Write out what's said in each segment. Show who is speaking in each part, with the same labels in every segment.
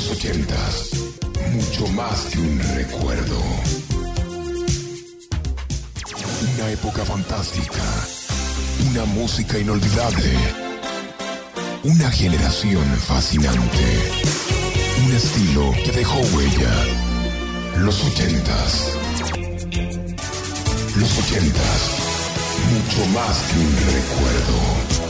Speaker 1: los ochentas, mucho más que un recuerdo. Una época fantástica, una música inolvidable, una generación fascinante, un estilo que dejó huella. Los ochentas. Los ochentas, mucho más que un recuerdo.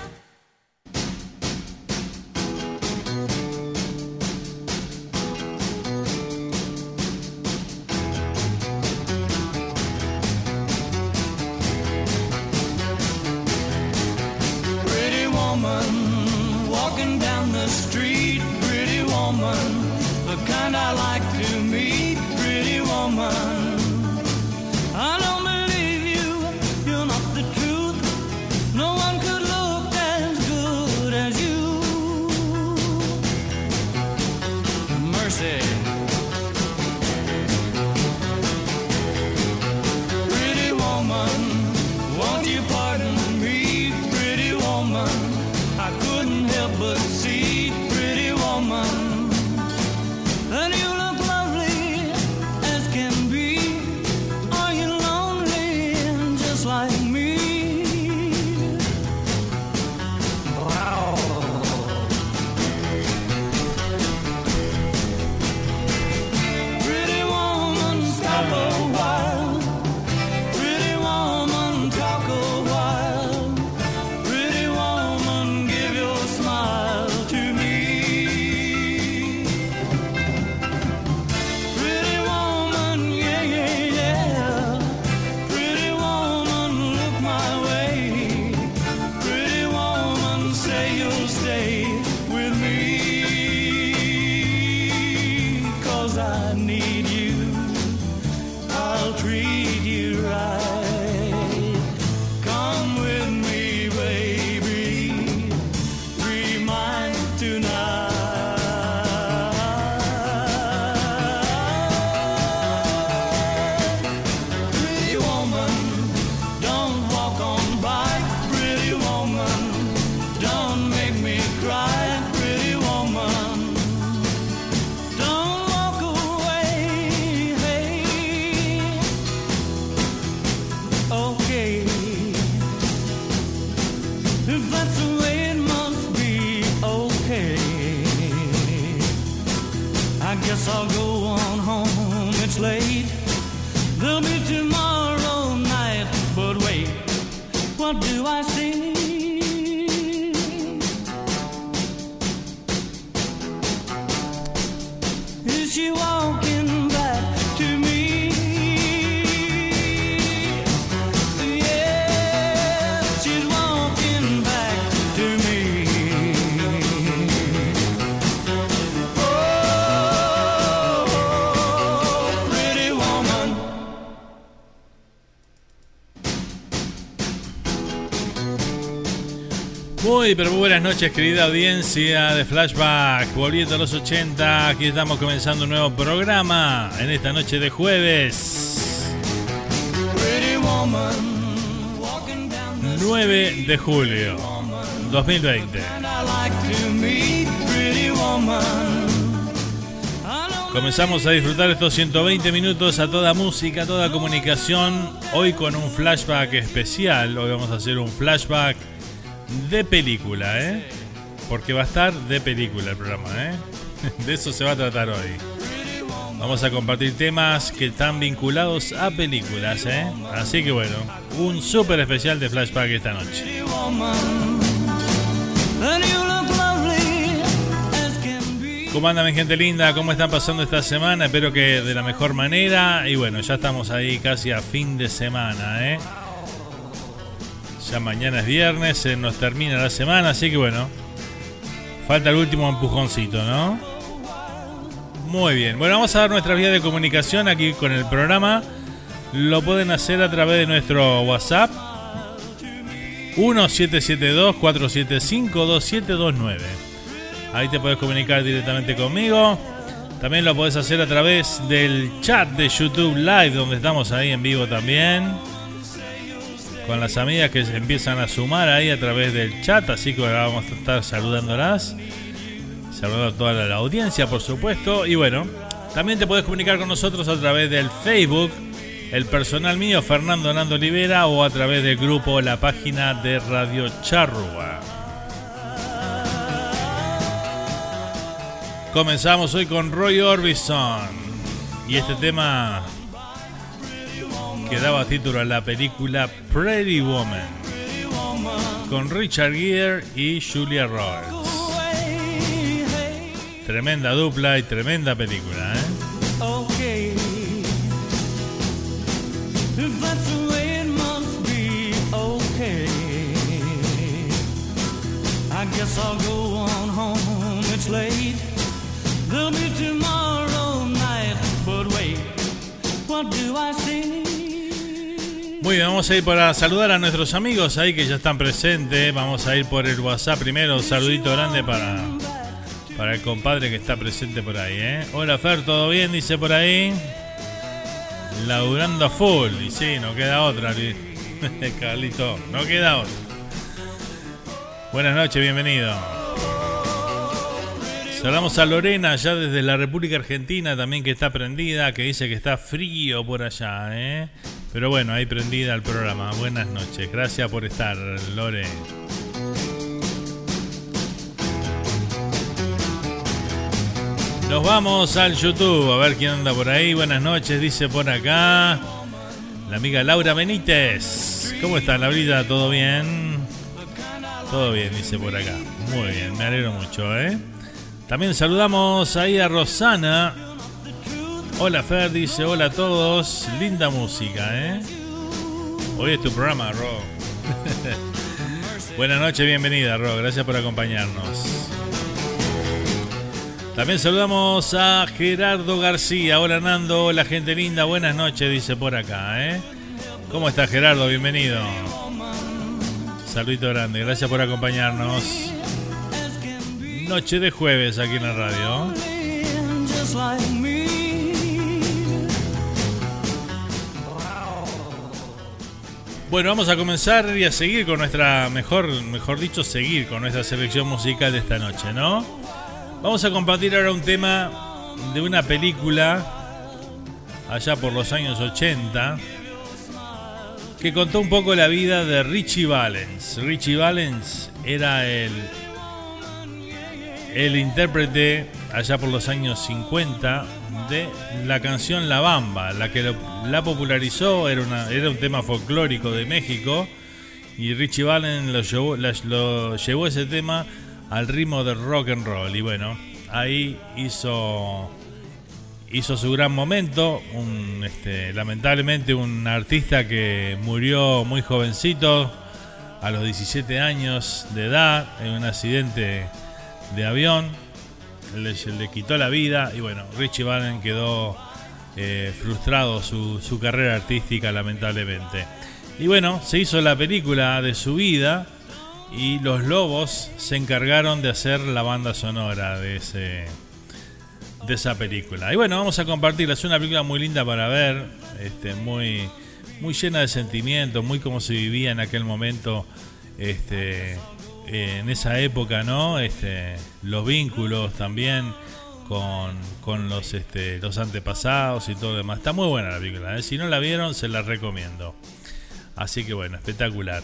Speaker 2: Buenas noches, querida audiencia de Flashback. Volviendo a los 80, aquí estamos comenzando un nuevo programa en esta noche de jueves. 9 de julio 2020. Comenzamos a disfrutar estos 120 minutos a toda música, a toda comunicación. Hoy con un flashback especial. Hoy vamos a hacer un flashback de película, ¿eh? Porque va a estar de película el programa, ¿eh? De eso se va a tratar hoy. Vamos a compartir temas que están vinculados a películas, ¿eh? Así que bueno, un súper especial de flashback esta noche. ¿Cómo andan mi gente linda? ¿Cómo están pasando esta semana? Espero que de la mejor manera. Y bueno, ya estamos ahí casi a fin de semana, ¿eh? Ya mañana es viernes, se nos termina la semana, así que bueno, falta el último empujoncito, ¿no? Muy bien. Bueno, vamos a dar nuestra vía de comunicación aquí con el programa. Lo pueden hacer a través de nuestro WhatsApp 1772-475-2729. Ahí te puedes comunicar directamente conmigo. También lo puedes hacer a través del chat de YouTube Live, donde estamos ahí en vivo también. Con las amigas que se empiezan a sumar ahí a través del chat. Así que vamos a estar saludándolas. Saludando a toda la audiencia, por supuesto. Y bueno, también te puedes comunicar con nosotros a través del Facebook el personal mío, Fernando Nando Olivera, o a través del grupo La Página de Radio Charrua. Comenzamos hoy con Roy Orbison y este tema que daba título a la película Pretty Woman con Richard Gere y Julia Roberts. Tremenda dupla y tremenda película, ¿eh? I guess I'll go on home, it's late. There'll be tomorrow Vamos a ir para saludar a nuestros amigos ahí que ya están presentes. Vamos a ir por el WhatsApp primero. Un saludito grande para, para el compadre que está presente por ahí. ¿eh? Hola Fer, ¿todo bien? Dice por ahí. Laburando full. Y sí, no queda otra. Carlito, no queda otra. Buenas noches, bienvenido. Saludamos a Lorena, ya desde la República Argentina, también que está prendida, que dice que está frío por allá, ¿eh? Pero bueno, ahí prendida el programa. Buenas noches, gracias por estar, Lore. Nos vamos al YouTube, a ver quién anda por ahí. Buenas noches, dice por acá la amiga Laura Benítez. ¿Cómo está, Laurita? ¿Todo bien? Todo bien, dice por acá. Muy bien, me alegro mucho, ¿eh? También saludamos ahí a Rosana. Hola Fer, dice hola a todos. Linda música, ¿eh? Hoy es tu programa, Ro. Buenas noches, bienvenida, Ro. Gracias por acompañarnos. También saludamos a Gerardo García. Hola Nando, hola gente linda. Buenas noches, dice por acá, ¿eh? ¿Cómo está Gerardo? Bienvenido. Saludito grande, gracias por acompañarnos. Noche de jueves aquí en la radio. Bueno, vamos a comenzar y a seguir con nuestra, mejor, mejor dicho, seguir con nuestra selección musical de esta noche, ¿no? Vamos a compartir ahora un tema de una película allá por los años 80 que contó un poco la vida de Richie Valens. Richie Valens era el, el intérprete allá por los años 50 la canción La Bamba, la que la popularizó, era, un tema folclórico de México y Richie Valens lo llevó, ese tema al ritmo del rock and roll y bueno, ahí hizo hizo su gran momento. Este, lamentablemente un artista que murió muy jovencito, a los 17 años de edad, en un accidente de avión. Le, quitó la vida y bueno, Richie Valens quedó eh, frustrado su, su carrera artística lamentablemente. Y bueno, se hizo la película de su vida y los Lobos se encargaron de hacer la banda sonora de ese de esa película. Y bueno, vamos a compartirla. Es una película muy linda para ver, este, muy, muy llena de sentimientos, muy como se vivía en aquel momento, este, en esa época, ¿no? Este, los vínculos también con, con los, este, los antepasados y todo lo demás. Está muy buena la película. ¿eh? Si no la vieron, se la recomiendo. Así que bueno, espectacular.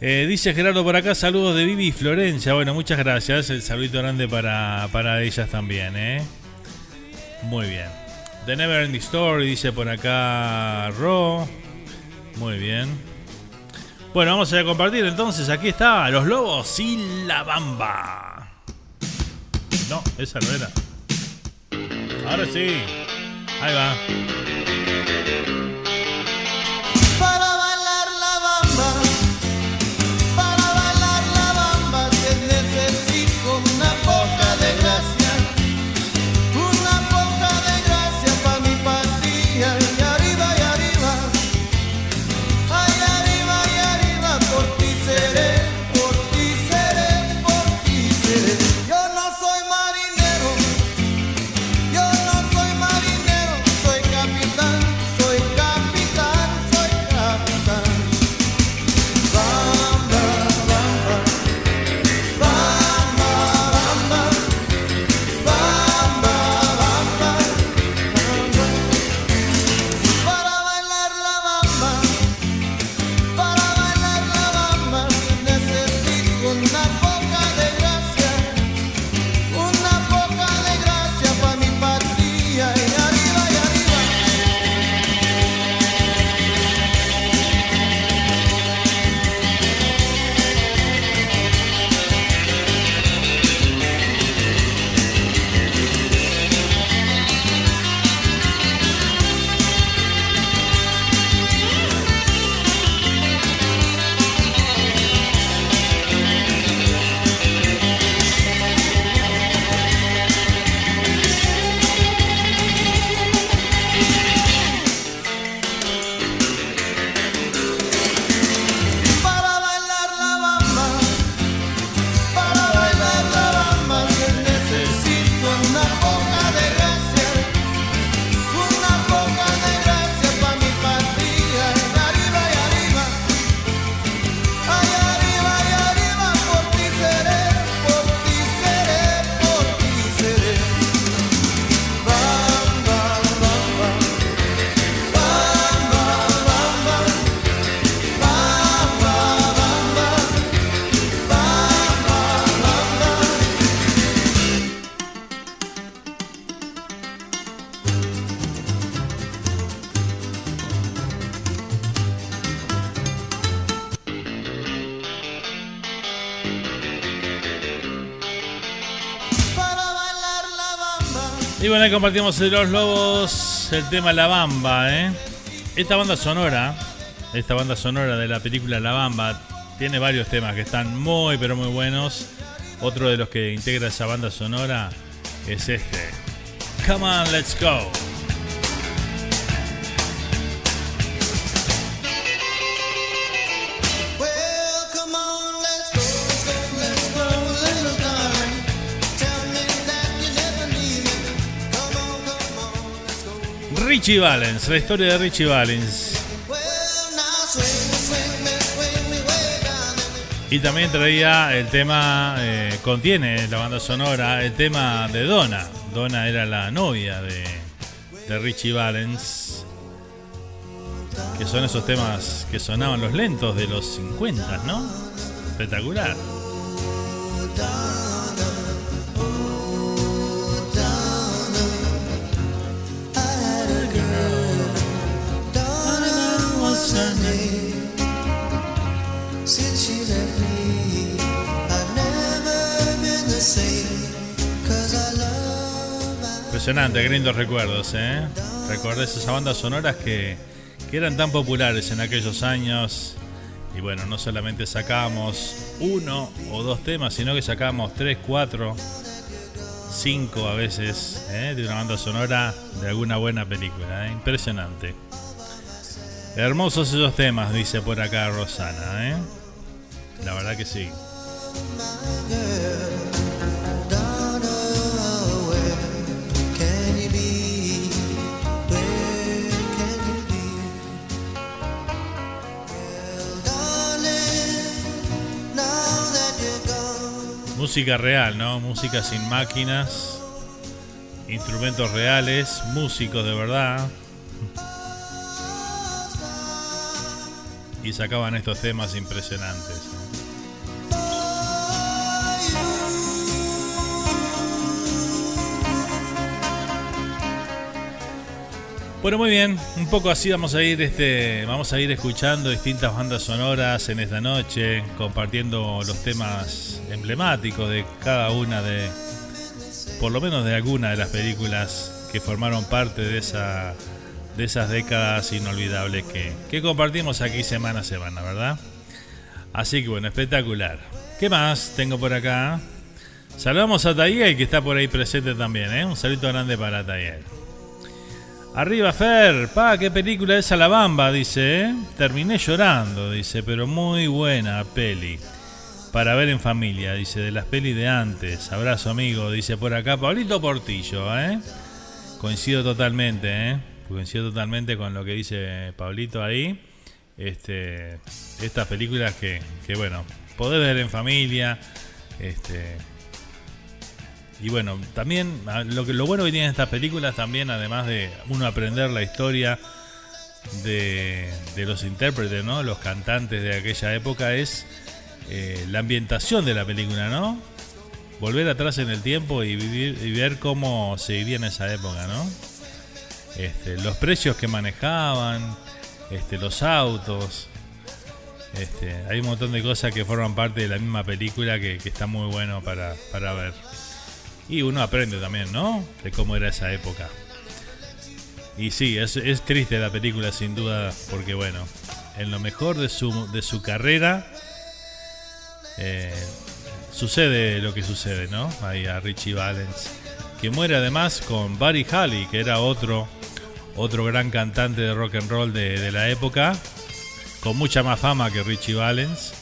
Speaker 2: Eh, dice Gerardo por acá, saludos de Vivi y Florencia. Bueno, muchas gracias. El saludito grande para, para ellas también, ¿eh? Muy bien. The Never Ending Story, dice por acá Ro. Muy bien. Bueno, vamos a compartir entonces. Aquí está Los Lobos y la Bamba. No, esa no era. Ahora sí. Ahí va. Ahí compartimos los lobos el tema La Bamba, ¿eh? Esta banda sonora, esta banda sonora de la película La Bamba, tiene varios temas que están muy, pero muy buenos. Otro de los que integra esa banda sonora es este. Come on, let's go. Richie Valens, la historia de Richie Valens. Y también traía el tema, eh, contiene la banda sonora, el tema de Donna. Donna era la novia de, de Richie Valens. Que son esos temas que sonaban los lentos de los 50, ¿no? Espectacular. Impresionante, qué lindos recuerdos, ¿eh? Recuerdas esas bandas sonoras que, que eran tan populares en aquellos años. Y bueno, no solamente sacábamos uno o dos temas, sino que sacábamos tres, cuatro, cinco a veces ¿eh? de una banda sonora de alguna buena película. ¿eh? Impresionante. Hermosos esos temas, dice por acá Rosana. ¿eh? La verdad que sí. Música real, ¿no? Música sin máquinas, instrumentos reales, músicos de verdad. Y sacaban estos temas impresionantes. Bueno, muy bien, un poco así vamos a ir este, vamos a ir escuchando distintas bandas sonoras en esta noche, compartiendo los temas emblemáticos de cada una de por lo menos de alguna de las películas que formaron parte de esa de esas décadas inolvidables que, que compartimos aquí semana a semana, ¿verdad? Así que bueno, espectacular. ¿Qué más tengo por acá? Saludamos a Tayel que está por ahí presente también, ¿eh? Un saludo grande para Tayel. Arriba Fer, pa, qué película es Alabamba, dice, ¿eh? Terminé llorando, dice, pero muy buena peli. Para ver en familia, dice, de las pelis de antes. Abrazo amigo, dice por acá, Pablito Portillo, ¿eh? Coincido totalmente, ¿eh? Coincido totalmente con lo que dice Pablito ahí. Este, estas películas que, que bueno, poder ver en familia, este, y bueno, también lo, que, lo bueno que tienen estas películas también, además de uno aprender la historia de, los intérpretes, ¿no? Los cantantes de aquella época es eh, la ambientación de la película, ¿no? Volver atrás en el tiempo y vivir y ver cómo se vivía en esa época, ¿no? Este, los precios que manejaban, este, los autos, este, hay un montón de cosas que forman parte de la misma película que, está muy bueno para, para ver. Y uno aprende también, ¿no? De cómo era esa época. Y sí, es, triste la película sin duda, porque bueno, en lo mejor de su, de su carrera eh, sucede lo que sucede, ¿no? Ahí a Richie Valens, que muere además con Buddy Holly, que era otro, otro gran cantante de rock and roll de, de la época, con mucha más fama que Richie Valens.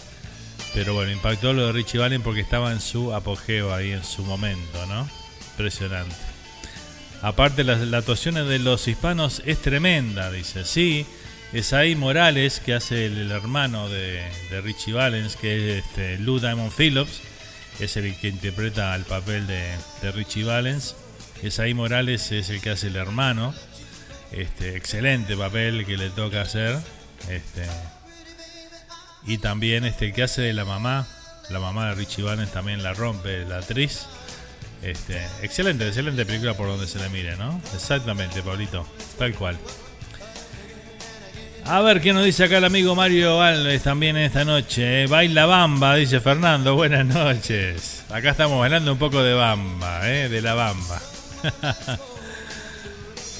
Speaker 2: Pero bueno, impactó lo de Richie Valens porque estaba en su apogeo ahí, en su momento, ¿no? Impresionante. Aparte, la, actuación de los hispanos es tremenda, dice. Sí, es ahí Morales, que hace el, hermano de, Richie Valens, que es este, Lou Diamond Phillips, es el que interpreta el papel de, Richie Valens. Es ahí Morales, es el que hace el hermano. Este, excelente papel que le toca hacer. Este, y también este que hace de la mamá, la mamá de Richie Valens también la rompe, la actriz. Este, excelente, excelente película por donde se le mire, ¿no? Exactamente, Pablito, tal cual. A ver qué nos dice acá el amigo Mario Alves también esta noche. ¿eh? Baila bamba, dice Fernando. Buenas noches. Acá estamos bailando un poco de bamba, ¿eh? de la bamba.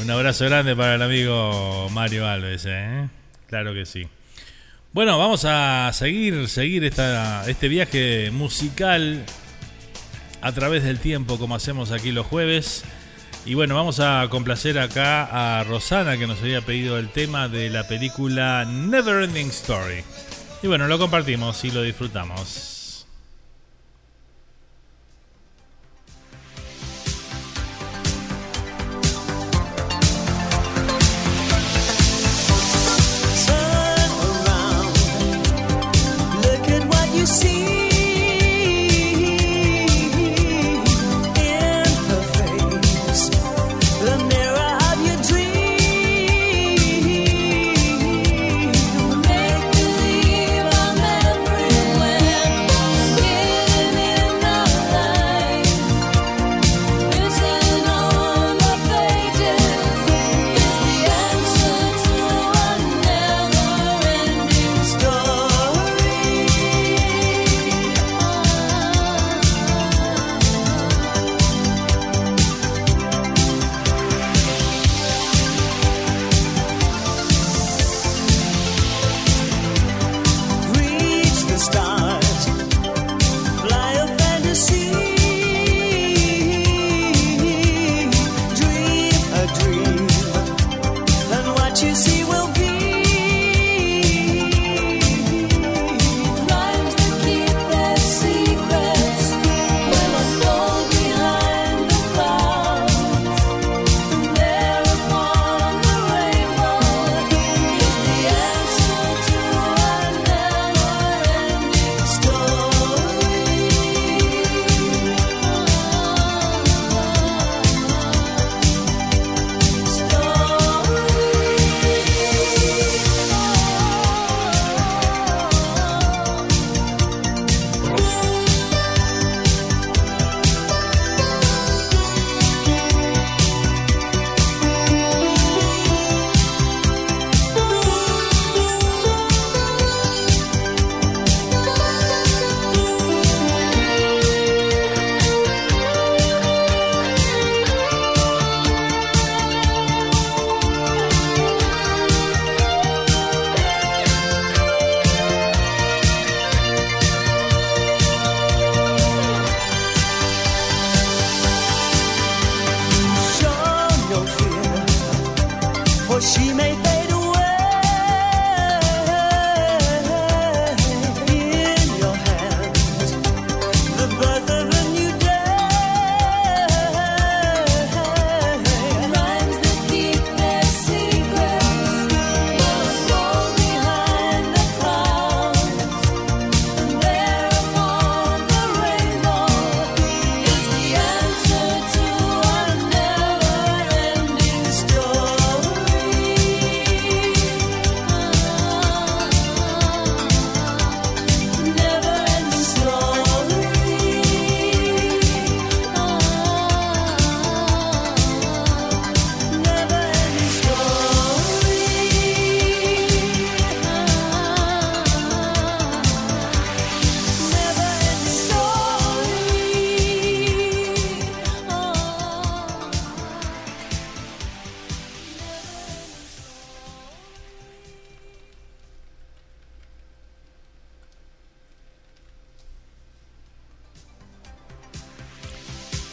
Speaker 3: Un abrazo grande para el amigo Mario Alves, ¿eh? Claro que sí. Bueno, vamos a seguir, seguir este viaje musical a través del tiempo, como hacemos aquí los jueves. Y bueno, vamos a complacer acá a Rosana que nos había pedido el tema de la película Neverending Story. Y bueno, lo compartimos y lo disfrutamos.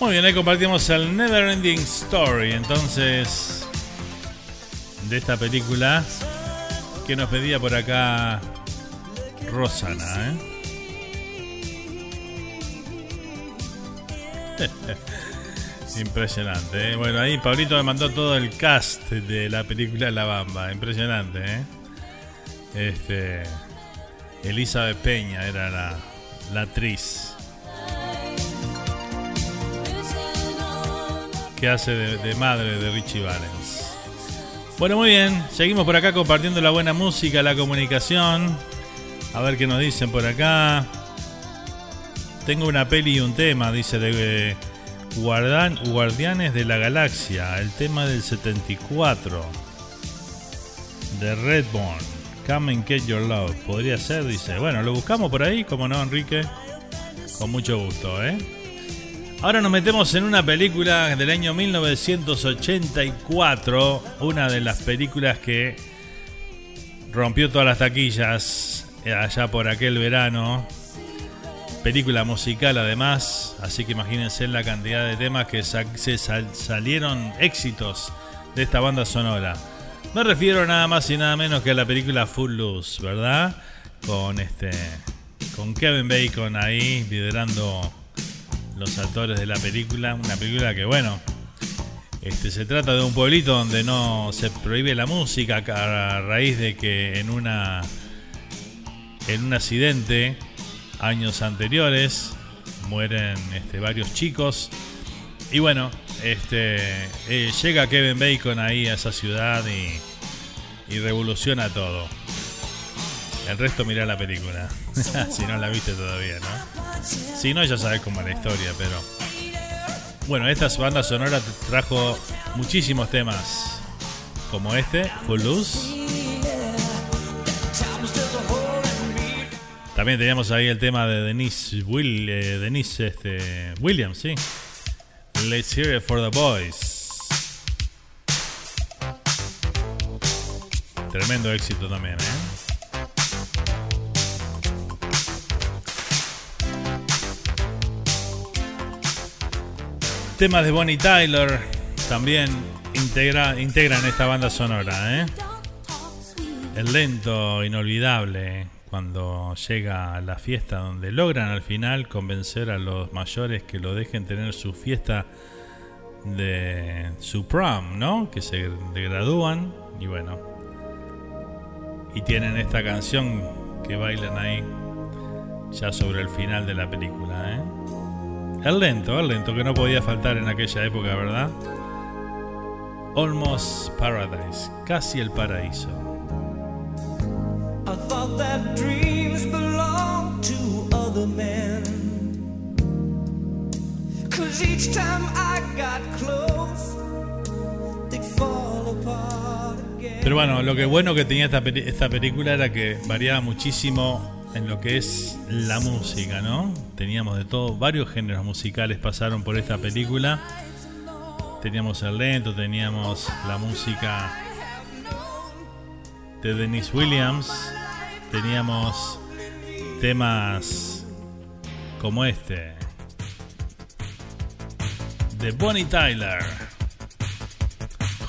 Speaker 3: Muy bien, ahí compartimos el Never Ending Story. Entonces, de esta película que nos pedía por acá Rosana. ¿eh? Impresionante. ¿eh? Bueno, ahí Pablito me mandó todo el cast de la película La Bamba. Impresionante. ¿eh? Este, Elizabeth Peña era la, la actriz. Que hace de, madre de Richie Valens. Bueno, muy bien, seguimos por acá compartiendo la buena música, la comunicación. A ver qué nos dicen por acá. Tengo una peli y un tema, dice de Guardianes de la Galaxia, el tema del 74 de Redbone. Come and get your love. Podría ser, dice. Bueno, lo buscamos por ahí, como no, Enrique. Con mucho gusto, ¿eh?
Speaker 2: Ahora nos metemos en una película del año 1984, una de las películas que rompió todas las taquillas allá por aquel verano. Película musical además, así que imagínense la cantidad de temas que salieron éxitos de esta banda sonora. Me refiero nada más y nada menos que a la película Full Loose, ¿verdad? Con este con Kevin Bacon ahí liderando los actores de la película. Una película que, bueno, este, se trata de un pueblito donde no se prohíbe la música a raíz de que en una en un accidente años anteriores mueren este, varios chicos y bueno este eh, llega Kevin Bacon ahí a esa ciudad y, y revoluciona todo el resto mira la película si no la viste todavía no si no, ya sabes cómo es la historia, pero. Bueno, esta banda sonora trajo muchísimos temas como este, Full Loose. También teníamos ahí el tema de Denise, Will, eh, Denise este, Williams, sí. Let's hear it for the boys. Tremendo éxito también, ¿eh? Temas de Bonnie Tyler también integra, integran esta banda sonora. ¿eh? El lento, inolvidable, cuando llega la fiesta donde logran al final convencer a los mayores que lo dejen tener su fiesta de su prom, ¿no? Que se gradúan y bueno. Y tienen esta canción que bailan ahí ya sobre el final de la película, ¿eh? El lento, el lento que no podía faltar en aquella época, ¿verdad? Almost Paradise, casi el paraíso. I thought that dreams belong to other men. Cause each time I got close, they fall apart again. Pero bueno, lo que bueno que tenía esta, esta película era que variaba muchísimo en lo que es la música, ¿no? Teníamos de todo, varios géneros musicales pasaron por esta película. Teníamos el lento, teníamos la música de Denise Williams, teníamos temas como este de Bonnie Tyler,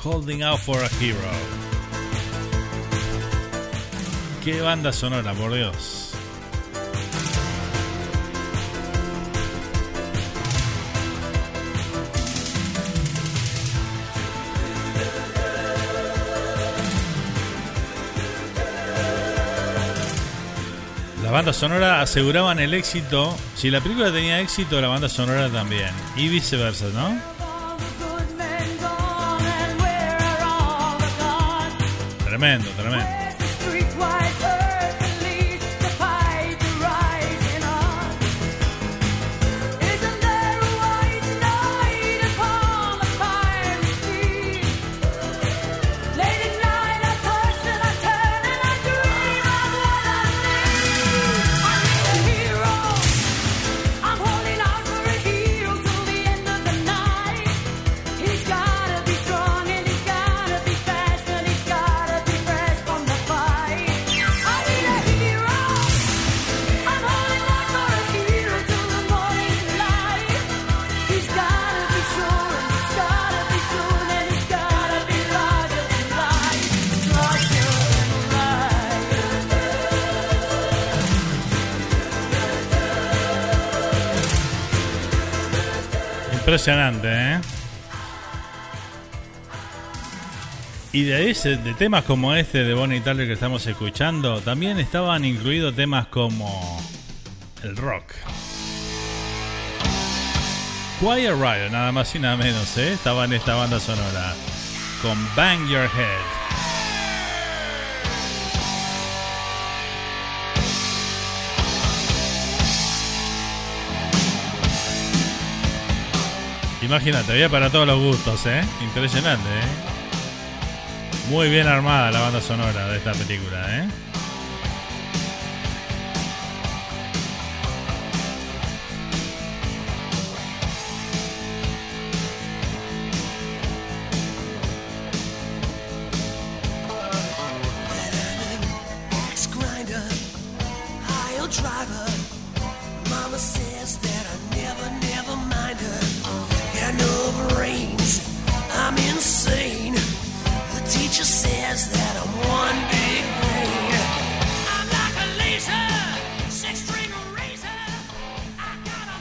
Speaker 2: Holding Out for a Hero. Qué banda sonora, por Dios. La banda sonora aseguraban el éxito. Si la película tenía éxito, la banda sonora también. Y viceversa, ¿no? Tremendo, tremendo. Impresionante, ¿eh? Y de, ese, de temas como este de Bonnie Tyler que estamos escuchando, también estaban incluidos temas como el rock. Quiet Riot, nada más y nada menos, ¿eh? estaba en esta banda sonora con Bang Your Head. Imagínate, había para todos los gustos, ¿eh? Impresionante, ¿eh? Muy bien armada la banda sonora de esta película, ¿eh?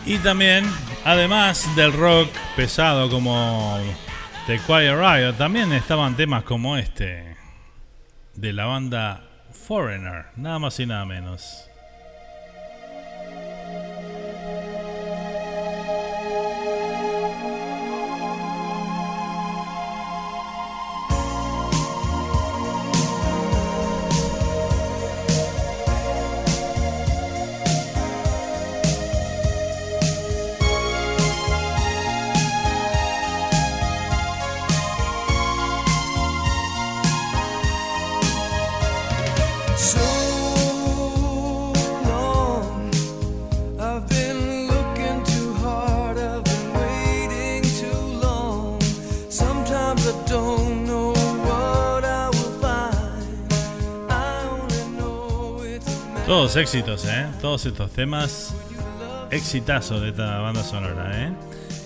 Speaker 2: Y también, además del rock pesado como The Quiet Riot, también estaban temas como este de la banda Foreigner, nada más y nada menos. Todos éxitos, ¿eh? Todos estos temas. Exitazos de esta banda sonora, ¿eh?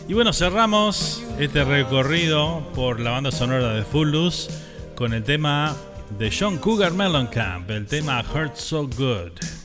Speaker 2: Y bueno, cerramos este recorrido por la banda sonora de Fullus con el tema de John Cougar Mellencamp, el tema Hurt So Good.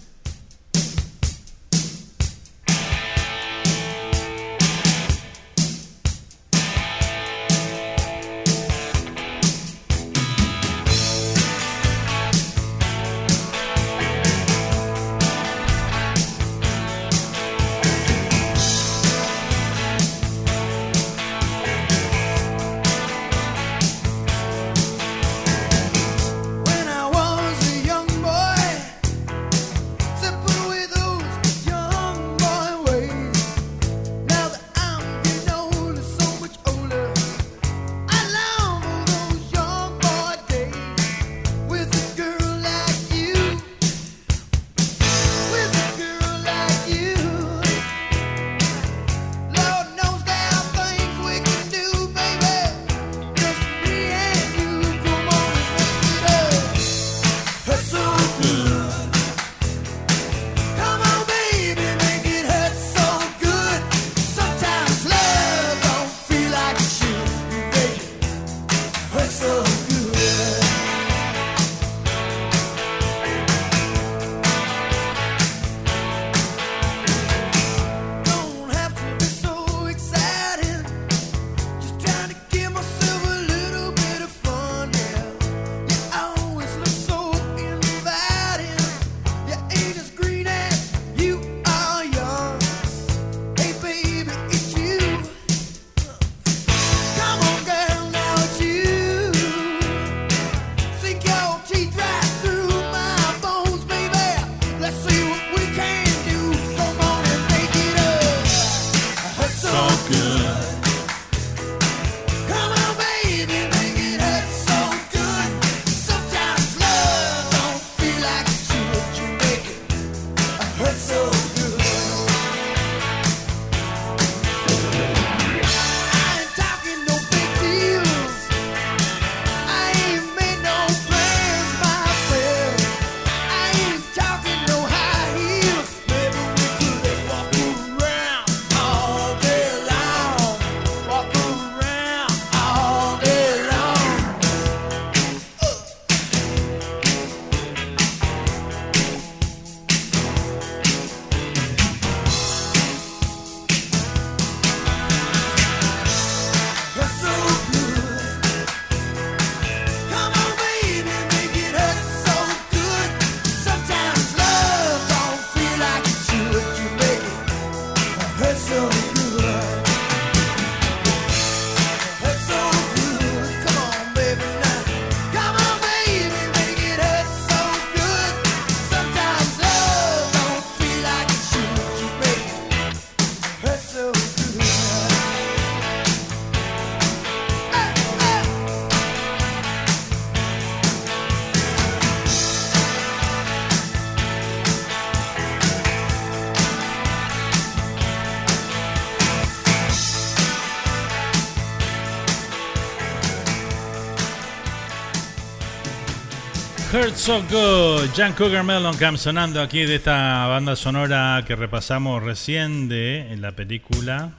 Speaker 2: So Good, Jan Cougar Mellencamp sonando aquí de esta banda sonora que repasamos recién de en la película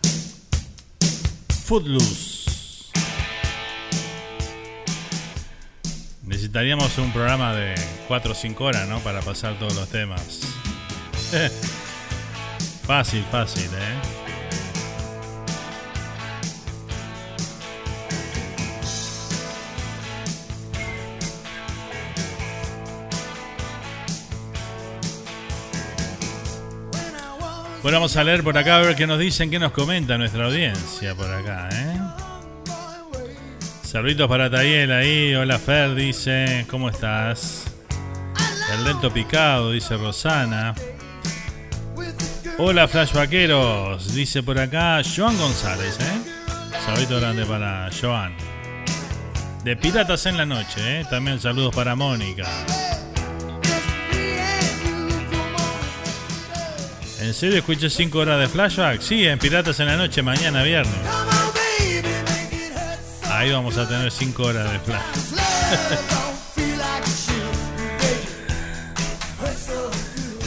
Speaker 2: Footloose. Necesitaríamos un programa de 4 o 5 horas, ¿no? Para pasar todos los temas. fácil, fácil, ¿eh? Bueno, vamos a leer por acá a ver qué nos dicen, qué nos comenta nuestra audiencia por acá, ¿eh? Saluditos para Tayel ahí. Hola Fer, dice. ¿Cómo estás? El lento picado, dice Rosana. Hola flashbackeros, dice por acá Joan González, ¿eh? Saludito grande para Joan. De Piratas en la Noche, ¿eh? También saludos para Mónica. ¿En serio escuché 5 horas de flashback? Sí, en Piratas en la Noche, mañana viernes. Ahí vamos a tener 5 horas de flashback.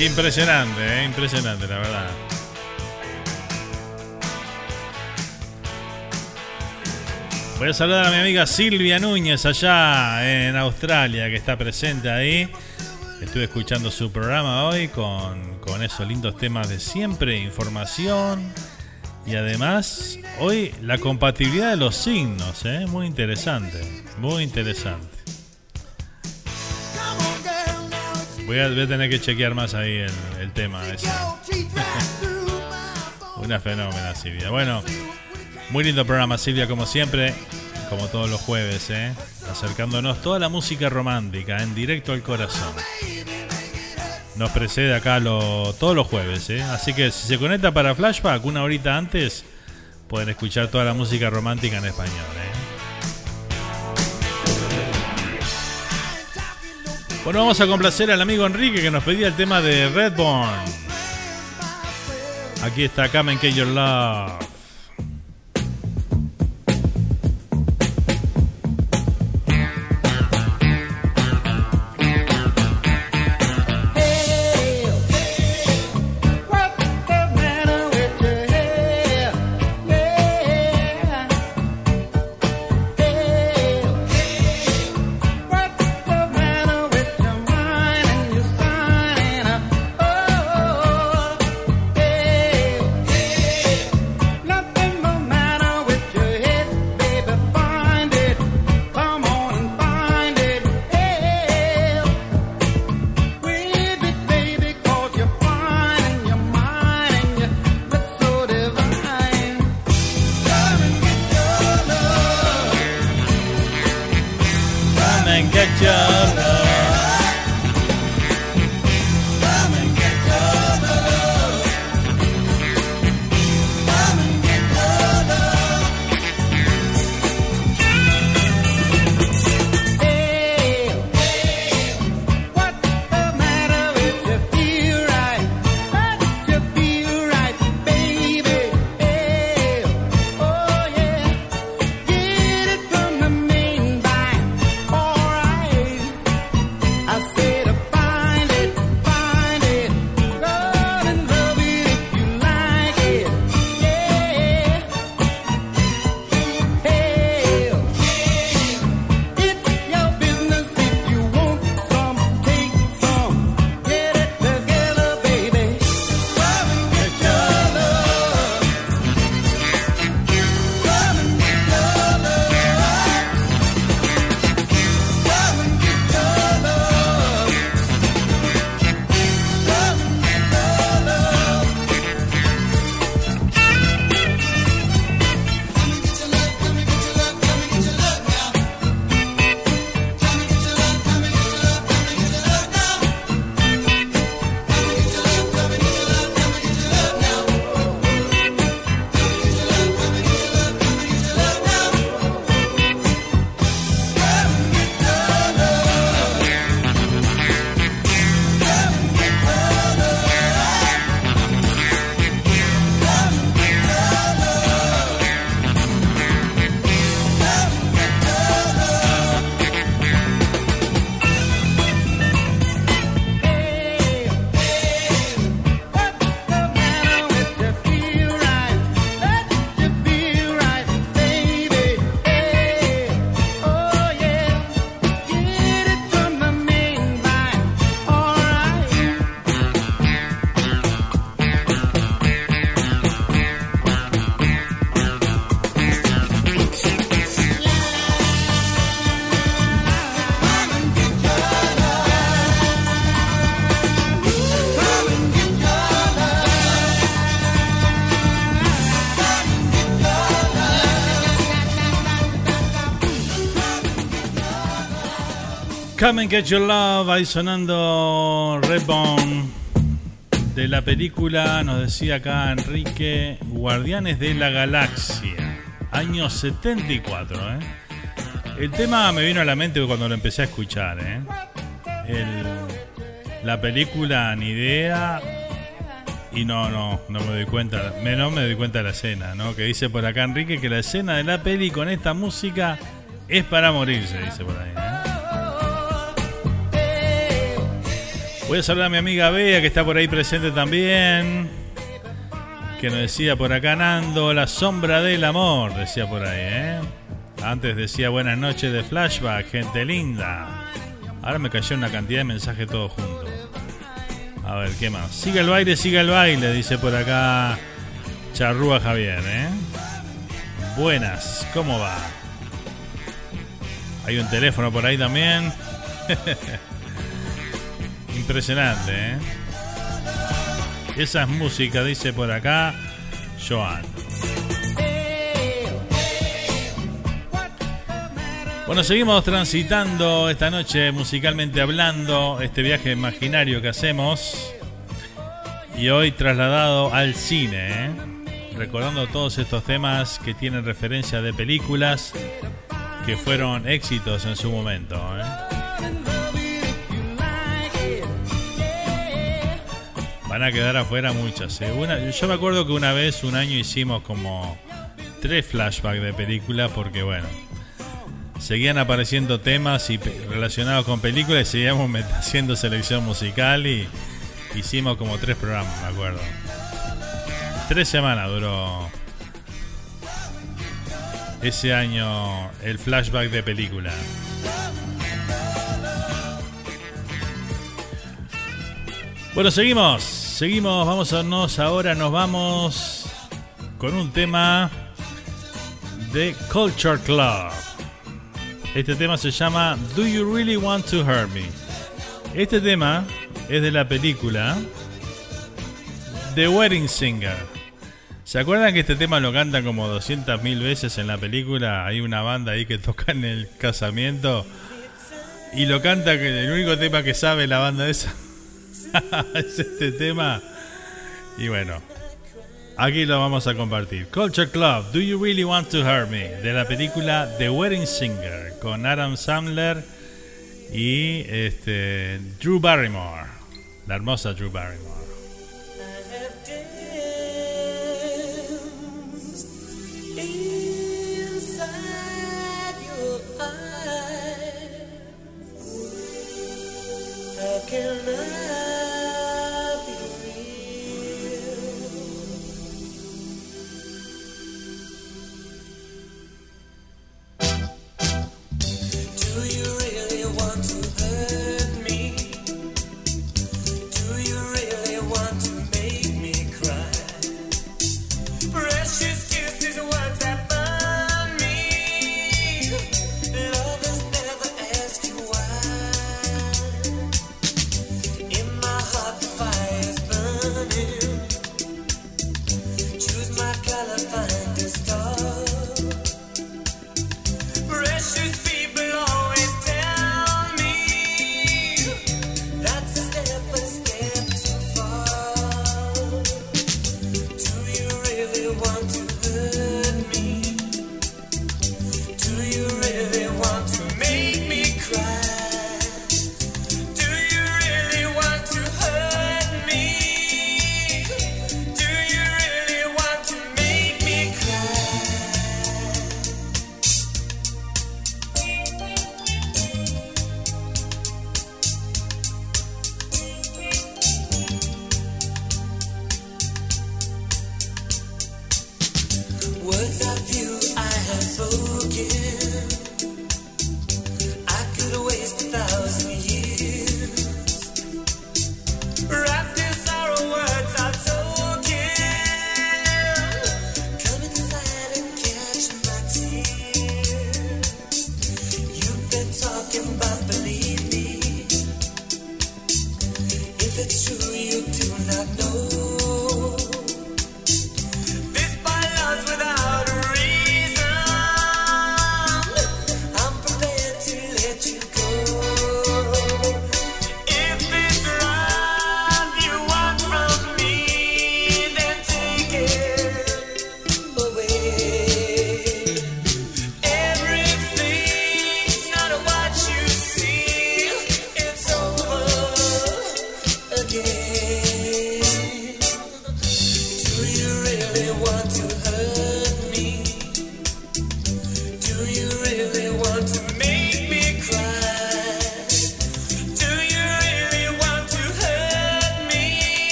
Speaker 2: impresionante, eh, impresionante, la verdad. Voy a saludar a mi amiga Silvia Núñez allá en Australia, que está presente ahí. Estuve escuchando su programa hoy con, con esos lindos temas de siempre, información y además hoy la compatibilidad de los signos, ¿eh? muy interesante, muy interesante. Voy a, tener que chequear más ahí el, tema ese. Una fenómena Silvia. Bueno, muy lindo programa Silvia como siempre, como todos los jueves, ¿eh? acercándonos toda la música romántica en directo al corazón. Nos precede acá todos los jueves, ¿eh? así que si se conecta para Flashback una horita antes, pueden escuchar toda la música romántica en español. ¿eh? Bueno, vamos a complacer al amigo Enrique que nos pedía el tema de Redborn. Aquí está Come and Your Love. Come and Get Your Love, ahí sonando Redbone de la película, nos decía acá Enrique, Guardianes de la Galaxia, año 74. ¿eh? El tema me vino a la mente cuando lo empecé a escuchar. ¿eh? la película, ni idea, y no, no, no me doy cuenta, menos me doy cuenta de la escena, ¿no? Que dice por acá Enrique que la escena de la peli con esta música es para morirse, dice por ahí. Voy a saludar a mi amiga Bea, que está por ahí presente también. Que nos decía por acá Nando, la sombra del amor, decía por ahí, ¿eh? Antes decía buenas noches de flashback, gente linda. Ahora me cayó una cantidad de mensajes todos juntos. A ver, ¿qué más? Siga el baile, siga el baile, dice por acá Charrúa Javier, ¿eh? Buenas, ¿cómo va? Hay un teléfono por ahí también. Impresionante, ¿eh? Esa es música, dice por acá Joan. Bueno, seguimos transitando esta noche musicalmente hablando, este viaje imaginario que hacemos. Y hoy trasladado al cine, ¿eh? recordando todos estos temas que tienen referencia de películas que fueron éxitos en su momento. ¿eh? Van a quedar afuera muchas. ¿eh? yo me acuerdo que una vez, un año, hicimos como tres flashbacks de películas porque, bueno, seguían apareciendo temas y relacionados con películas y seguíamos haciendo selección musical y hicimos como tres programas, me acuerdo. Tres semanas duró ese año el flashback de película. Bueno, seguimos, seguimos, vamos a nos ahora, nos vamos con un tema de Culture Club. Este tema se llama Do You Really Want to Hurt Me? Este tema es de la película The Wedding Singer. ¿Se acuerdan que este tema lo cantan como 200.000 veces en la película? Hay una banda ahí que toca en el casamiento y lo canta que el único tema que sabe la banda esa es este tema. Y bueno, aquí lo vamos a compartir. Culture Club, Do You Really Want to Hurt Me? De la película The Wedding Singer con Adam Sandler y este, Drew Barrymore. La hermosa Drew Barrymore.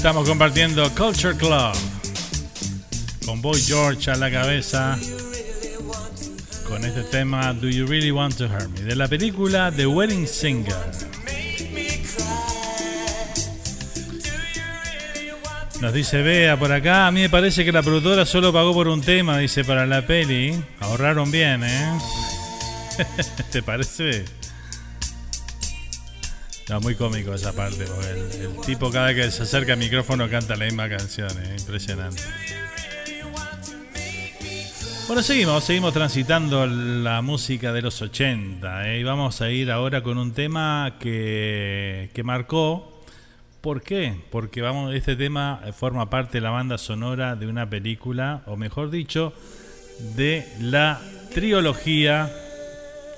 Speaker 2: Estamos compartiendo Culture Club. Con Boy George a la cabeza. Con este tema Do You Really Want to Hurt Me? De la película The Wedding Singer. Nos dice Bea por acá, a mí me parece que la productora solo pagó por un tema, dice, para la peli. Ahorraron bien, ¿eh? ¿Te parece? Muy cómico esa parte, el, tipo cada que se acerca al micrófono canta la misma canción, impresionante. Bueno, seguimos, seguimos transitando la música de los 80 ¿eh? y vamos a ir ahora con un tema que, que marcó ¿Por qué? Porque vamos, este tema forma parte de la banda sonora de una película, o mejor dicho, de la trilogía,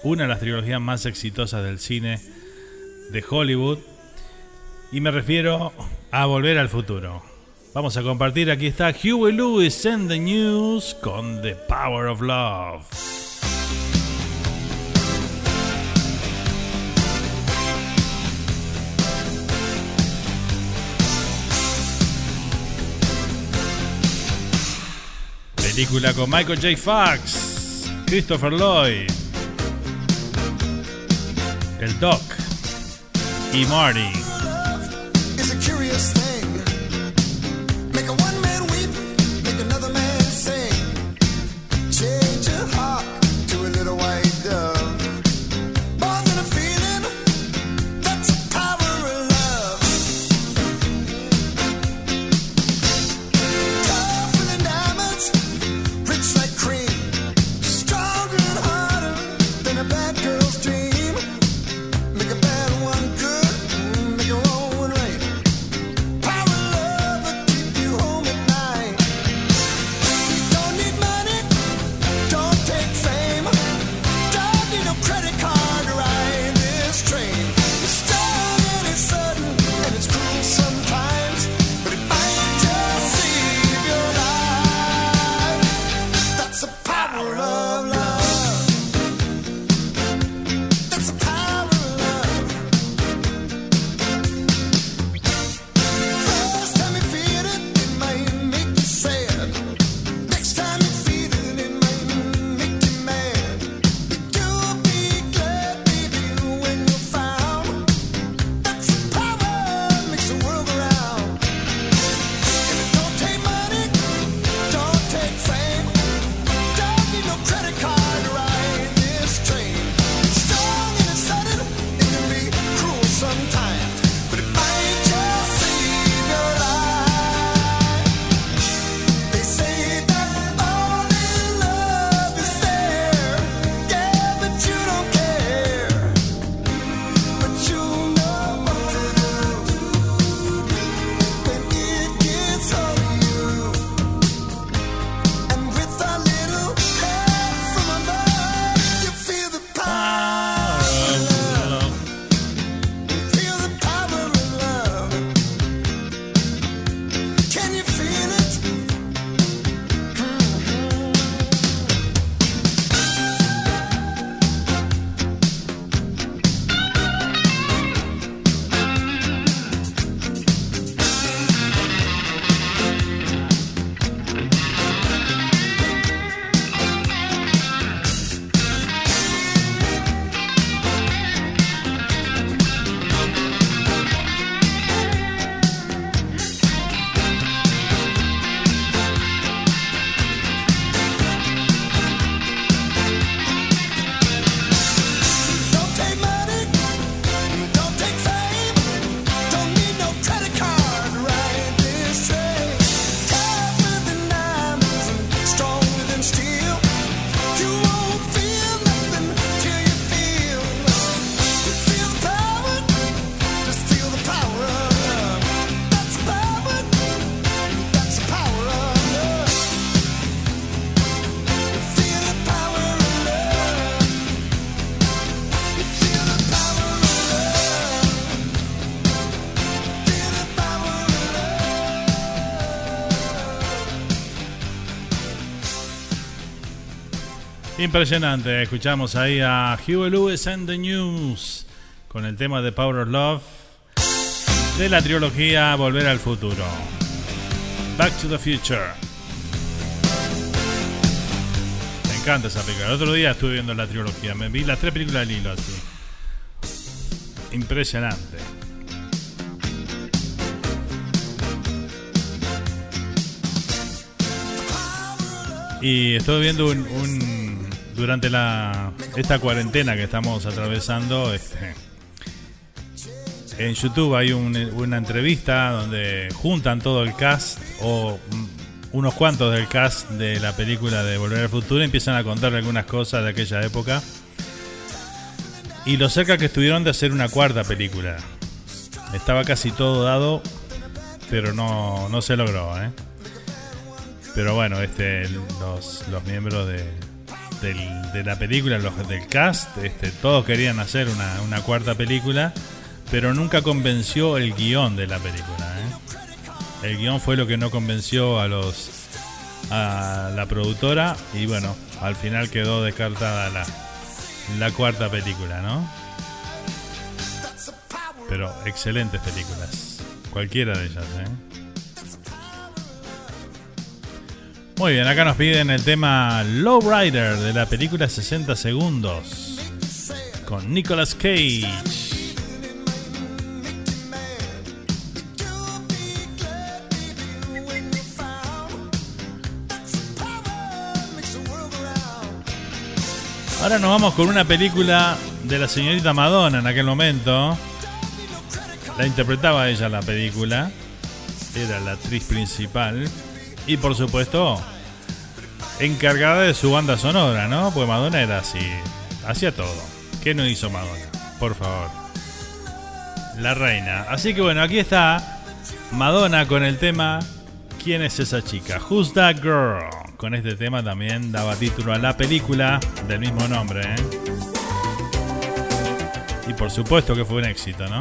Speaker 2: una de las trilogías más exitosas del cine de Hollywood, y me refiero a Volver al Futuro. Vamos a compartir, aquí está Huey Lewis en The News con The Power of Love. Película con Michael J. Fox, Christopher Lloyd, el Doc y Marty. Impresionante, escuchamos ahí a Huey Lewis and the News con el tema de Power of Love. de la trilogía Volver al Futuro. Back to the Future. Me encanta esa película. El otro día estuve viendo la trilogía. Me vi las tres películas del hilo así. Impresionante. Y estoy viendo un, durante la esta cuarentena que estamos atravesando, este, en YouTube hay una entrevista donde juntan todo el cast o unos cuantos del cast de la película de Volver al Futuro y empiezan a contar algunas cosas de aquella época y lo cerca que estuvieron de hacer una cuarta película. Estaba casi todo dado, pero no, no se logró, ¿eh? Pero bueno, este, los, los miembros de, de la película, los del cast, este, todos querían hacer una, una cuarta película, pero nunca convenció el guion de la película. ¿eh? El guion fue lo que no convenció a los a la productora y bueno, al final quedó descartada la, la cuarta película, ¿no? Pero excelentes películas, cualquiera de ellas, ¿eh? Muy bien, acá nos piden el tema Low Rider de la película 60 segundos con Nicolas Cage. Ahora nos vamos con una película de la señorita Madonna en aquel momento. La interpretaba ella la película. Era la actriz principal. Y por supuesto, encargada de su banda sonora, ¿no? Pues Madonna era así, hacía todo. ¿Qué no hizo Madonna? Por favor. La reina. Así que bueno, aquí está Madonna con el tema ¿Quién es esa chica? Who's that girl? Con este tema también daba título a la película del mismo nombre, ¿eh? Y por supuesto que fue un éxito, ¿no?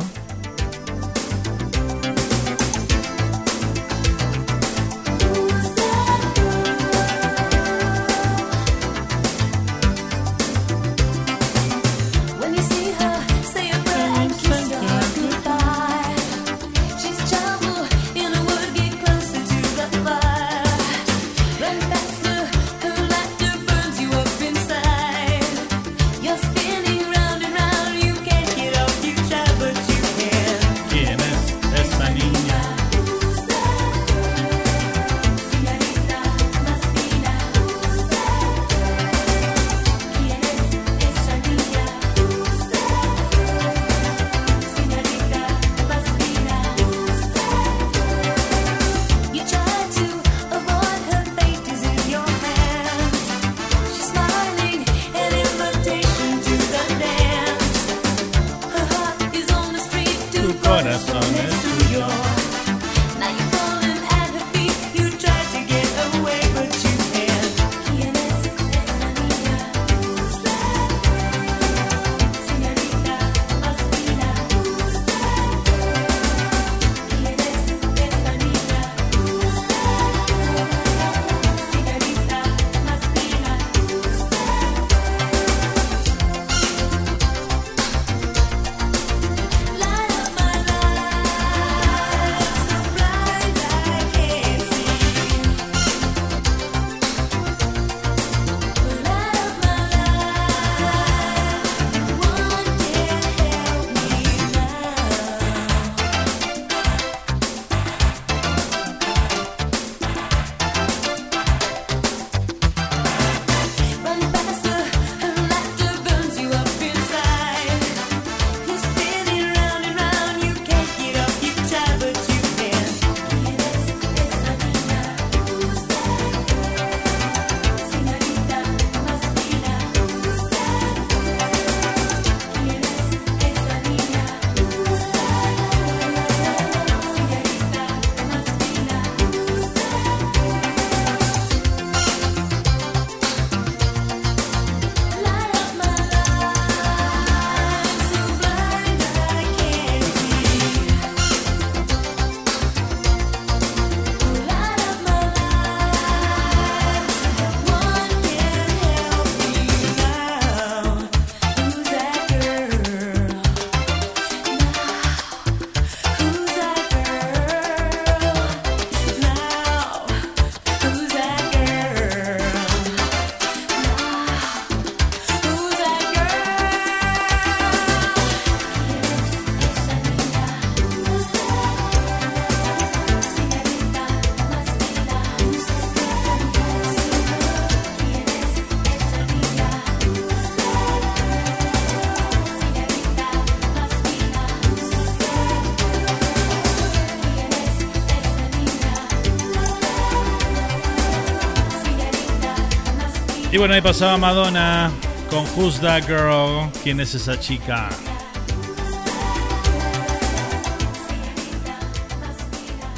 Speaker 2: Bueno, ahí pasaba Madonna con Who's That Girl? ¿Quién es esa chica?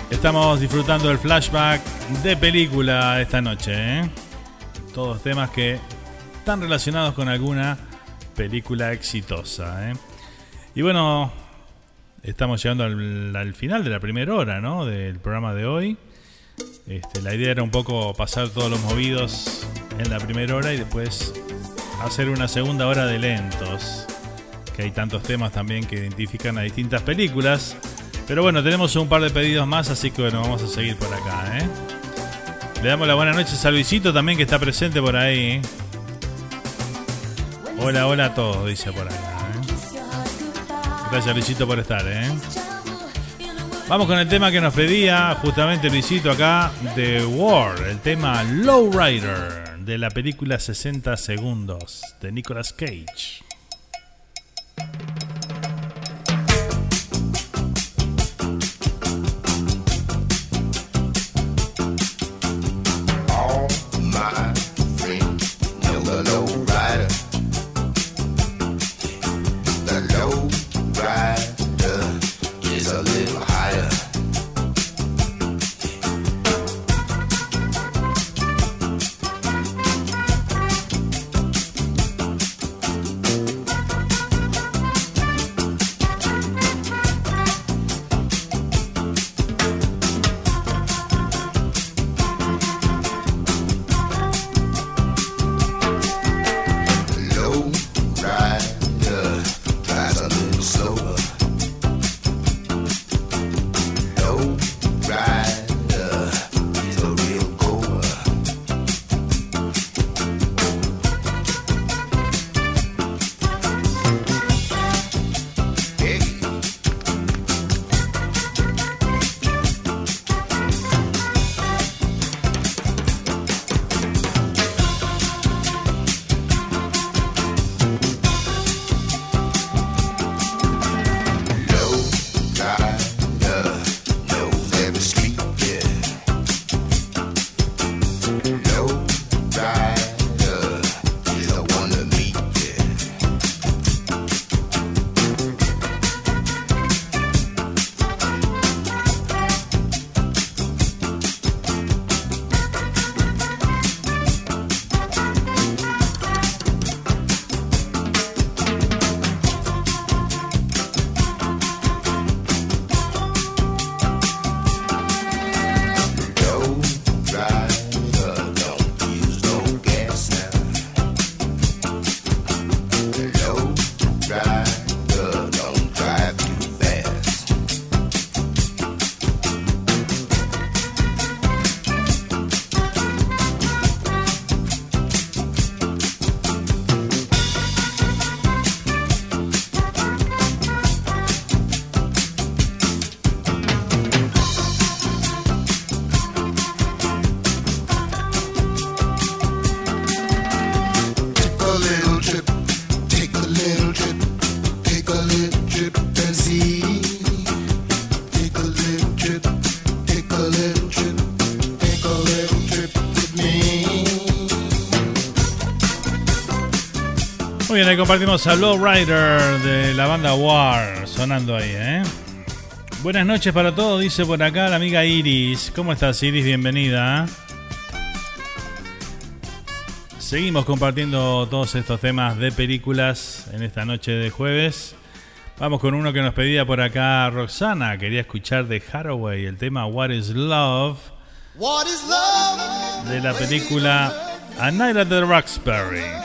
Speaker 2: Estamos disfrutando del flashback de película esta noche. ¿eh? Todos temas que están relacionados con alguna película exitosa. ¿eh? Y bueno, estamos llegando al, final de la primera hora ¿no? del programa de hoy. Este, la idea era un poco pasar todos los movidos en la primera hora y después hacer una segunda hora de lentos. Que hay tantos temas también que identifican a distintas películas. Pero bueno, tenemos un par de pedidos más, así que bueno, vamos a seguir por acá, ¿eh? Le damos la buena noche a Luisito también que está presente por ahí. Hola, hola a todos, dice por acá. ¿eh? Gracias Luisito por estar, ¿eh? Vamos con el tema que nos pedía justamente Luisito acá de War, el tema Lowrider de la película 60 segundos de Nicolas Cage. Ahí compartimos a Low Rider de la banda War sonando ahí, ¿eh? Buenas noches para todos, dice por acá la amiga Iris. ¿Cómo estás, Iris? Bienvenida. Seguimos compartiendo todos estos temas de películas en esta noche de jueves. Vamos con uno que nos pedía por acá Roxana. Quería escuchar de Haraway el tema. What is love? De la película A Night at the Roxbury.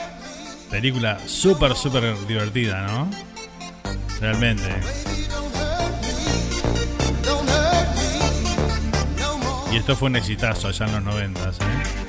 Speaker 2: Película súper, súper divertida, ¿no? Realmente. Y esto fue un exitazo allá en los noventas, ¿eh?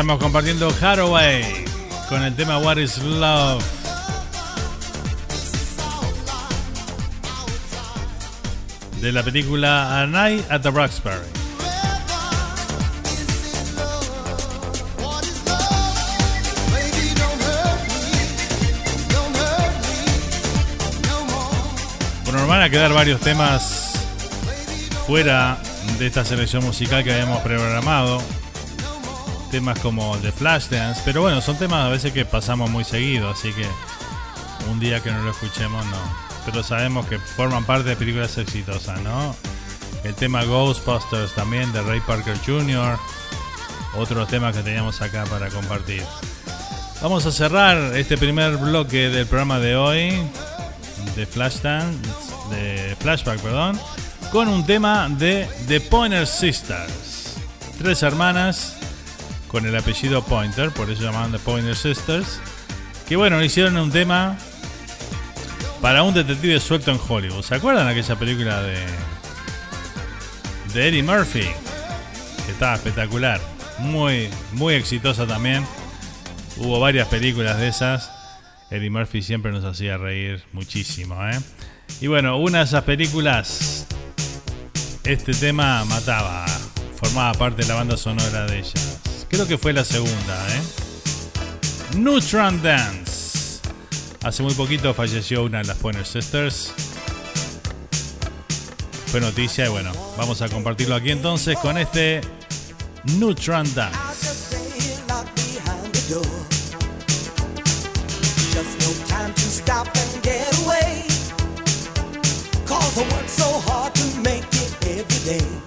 Speaker 2: Estamos compartiendo Haraway con el tema What is Love. De la película A Night at the Roxbury. Bueno, nos van a quedar varios temas fuera de esta selección musical que habíamos programado temas como The Flashdance, pero bueno, son temas a veces que pasamos muy seguido, así que un día que no lo escuchemos no. Pero sabemos que forman parte de películas exitosas, ¿no? El tema Ghostbusters también de Ray Parker Jr., otros temas que teníamos acá para compartir. Vamos a cerrar este primer bloque del programa de hoy de Flashdance, de Flashback, perdón, con un tema de The Pointer Sisters. Tres hermanas con el apellido Pointer, por eso llamaban The Pointer Sisters. Que bueno, hicieron un tema para un detective suelto en Hollywood. ¿Se acuerdan aquella película de, de Eddie Murphy? Que estaba espectacular. Muy, muy exitosa también. Hubo varias películas de esas. Eddie Murphy siempre nos hacía reír muchísimo. ¿eh? Y bueno, una de esas películas, este tema mataba. Formaba parte de la banda sonora de ella. Creo que fue la segunda, ¿eh? Neutron Dance. Hace muy poquito falleció una de las Pointer Sisters. Fue noticia y bueno, vamos a compartirlo aquí entonces con este Neutron Dance. so hard to make it every day.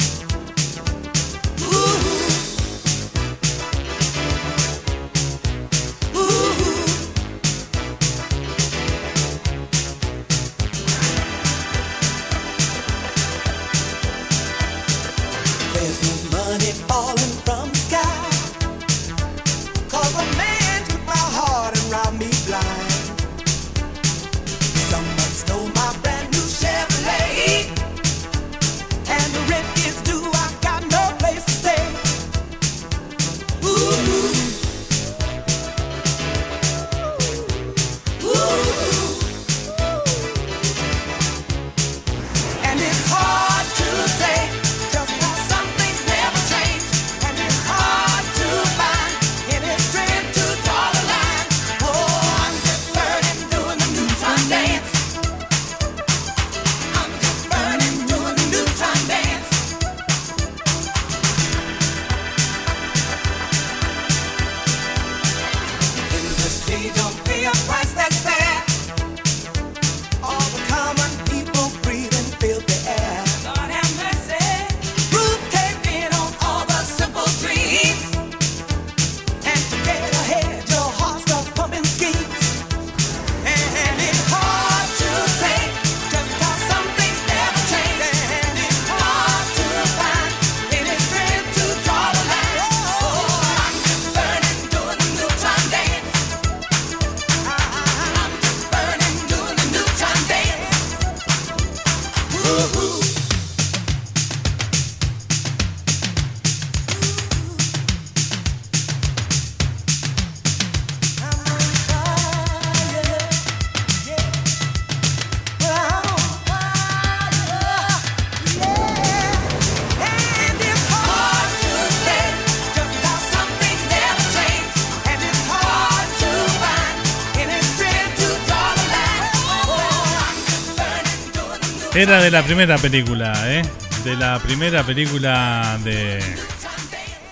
Speaker 2: De la primera película, ¿eh? De la primera película de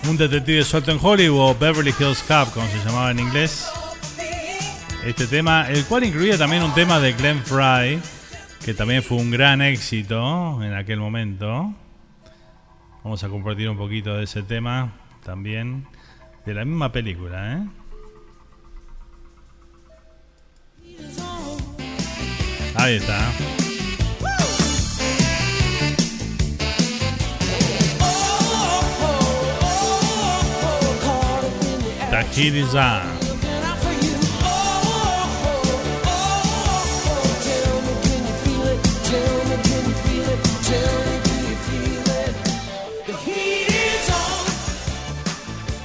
Speaker 2: un detective suelto en Hollywood, Beverly Hills Cop, como se llamaba en inglés. Este tema, el cual incluía también un tema de Glenn Fry, que también fue un gran éxito en aquel momento. Vamos a compartir un poquito de ese tema también, de la misma película, ¿eh? Ahí está. Tahiriza.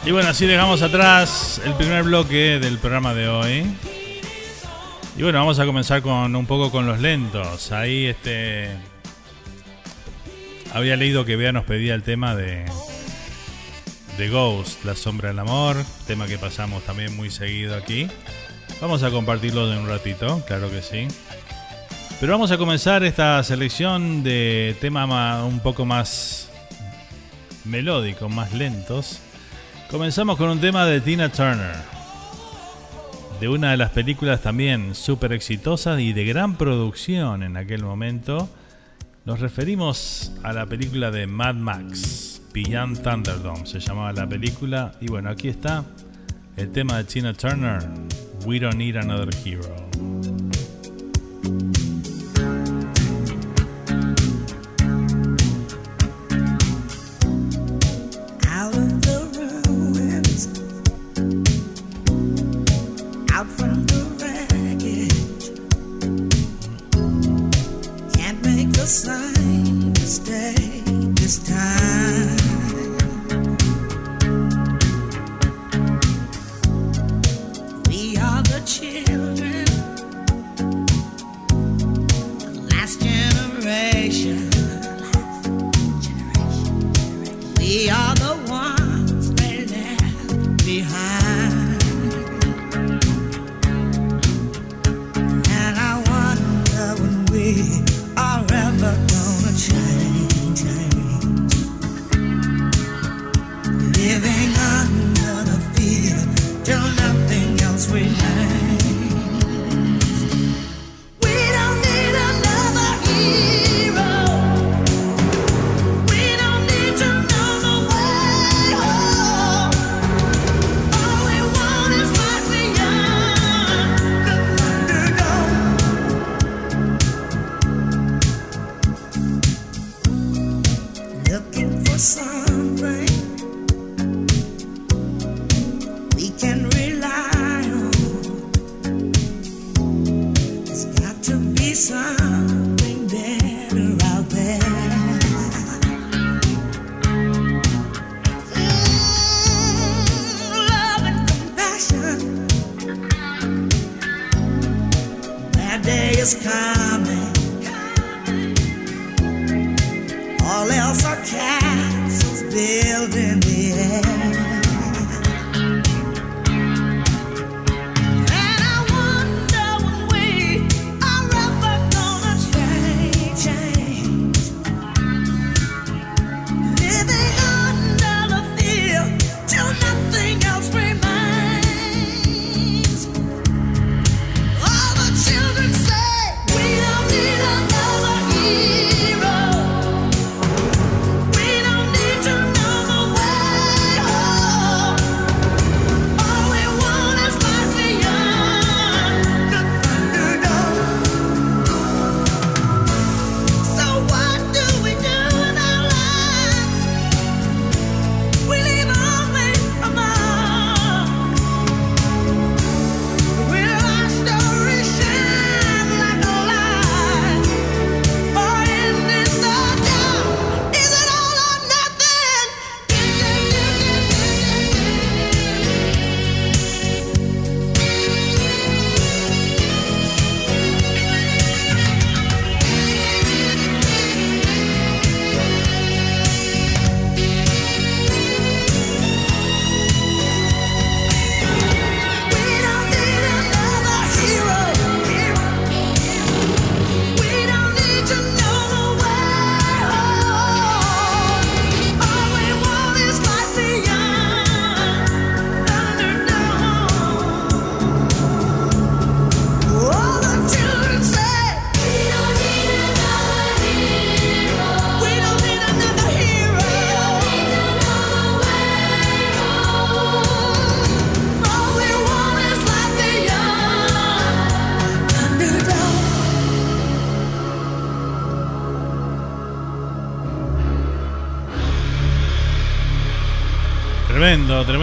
Speaker 4: Y bueno, así dejamos atrás el primer bloque del programa de hoy. Y bueno, vamos a comenzar con un poco con los lentos. Ahí este había leído que Bea nos pedía el tema de de Ghost, La sombra del amor, tema que pasamos también muy seguido aquí. Vamos a compartirlo de un ratito, claro que sí. Pero vamos a comenzar esta selección de temas un poco más melódicos, más lentos. Comenzamos con un tema de Tina Turner, de una de las películas también súper exitosas y de gran producción en aquel momento. Nos referimos a la película de Mad Max, Beyond Thunderdome, se llamaba la película. Y bueno, aquí está el tema de Tina Turner, We Don't Need Another Hero.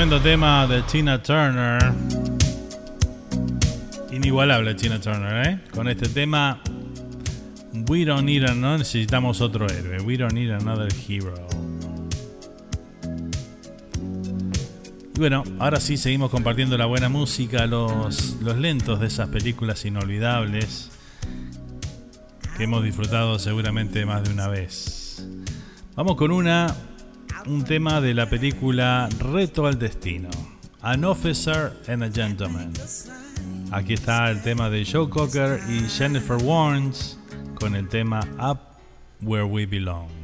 Speaker 4: Tremendo tema de Tina Turner. Inigualable Tina Turner, ¿eh? Con este tema, We don't need a, no necesitamos otro héroe. We don't need another hero.
Speaker 5: Y bueno, ahora sí seguimos compartiendo la buena música, los, los lentos de esas películas inolvidables que hemos disfrutado seguramente más de una vez. Vamos con una, un tema de la película Reto al Destino, An Officer and a Gentleman. Aquí está el tema de Joe Cocker y Jennifer Warnes con el tema Up Where We Belong.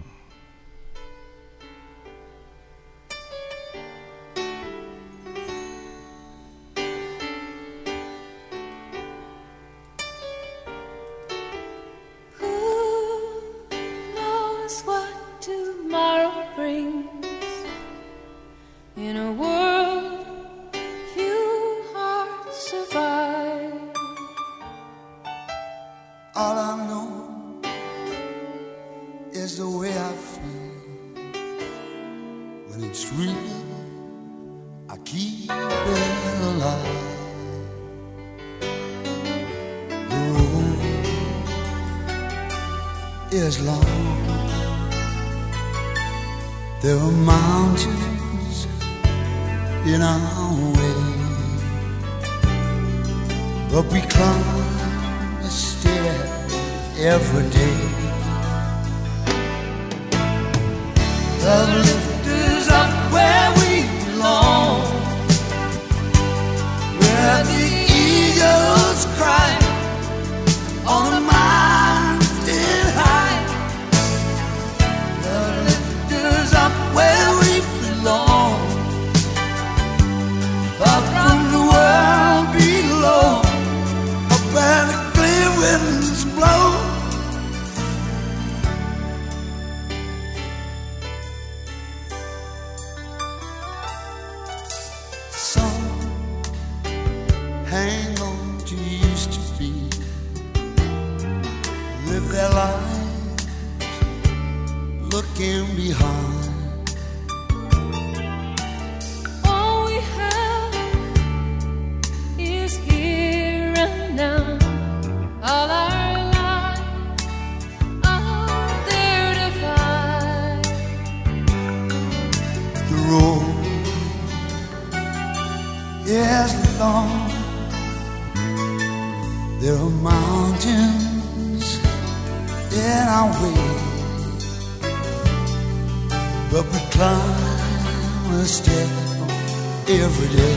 Speaker 5: every day.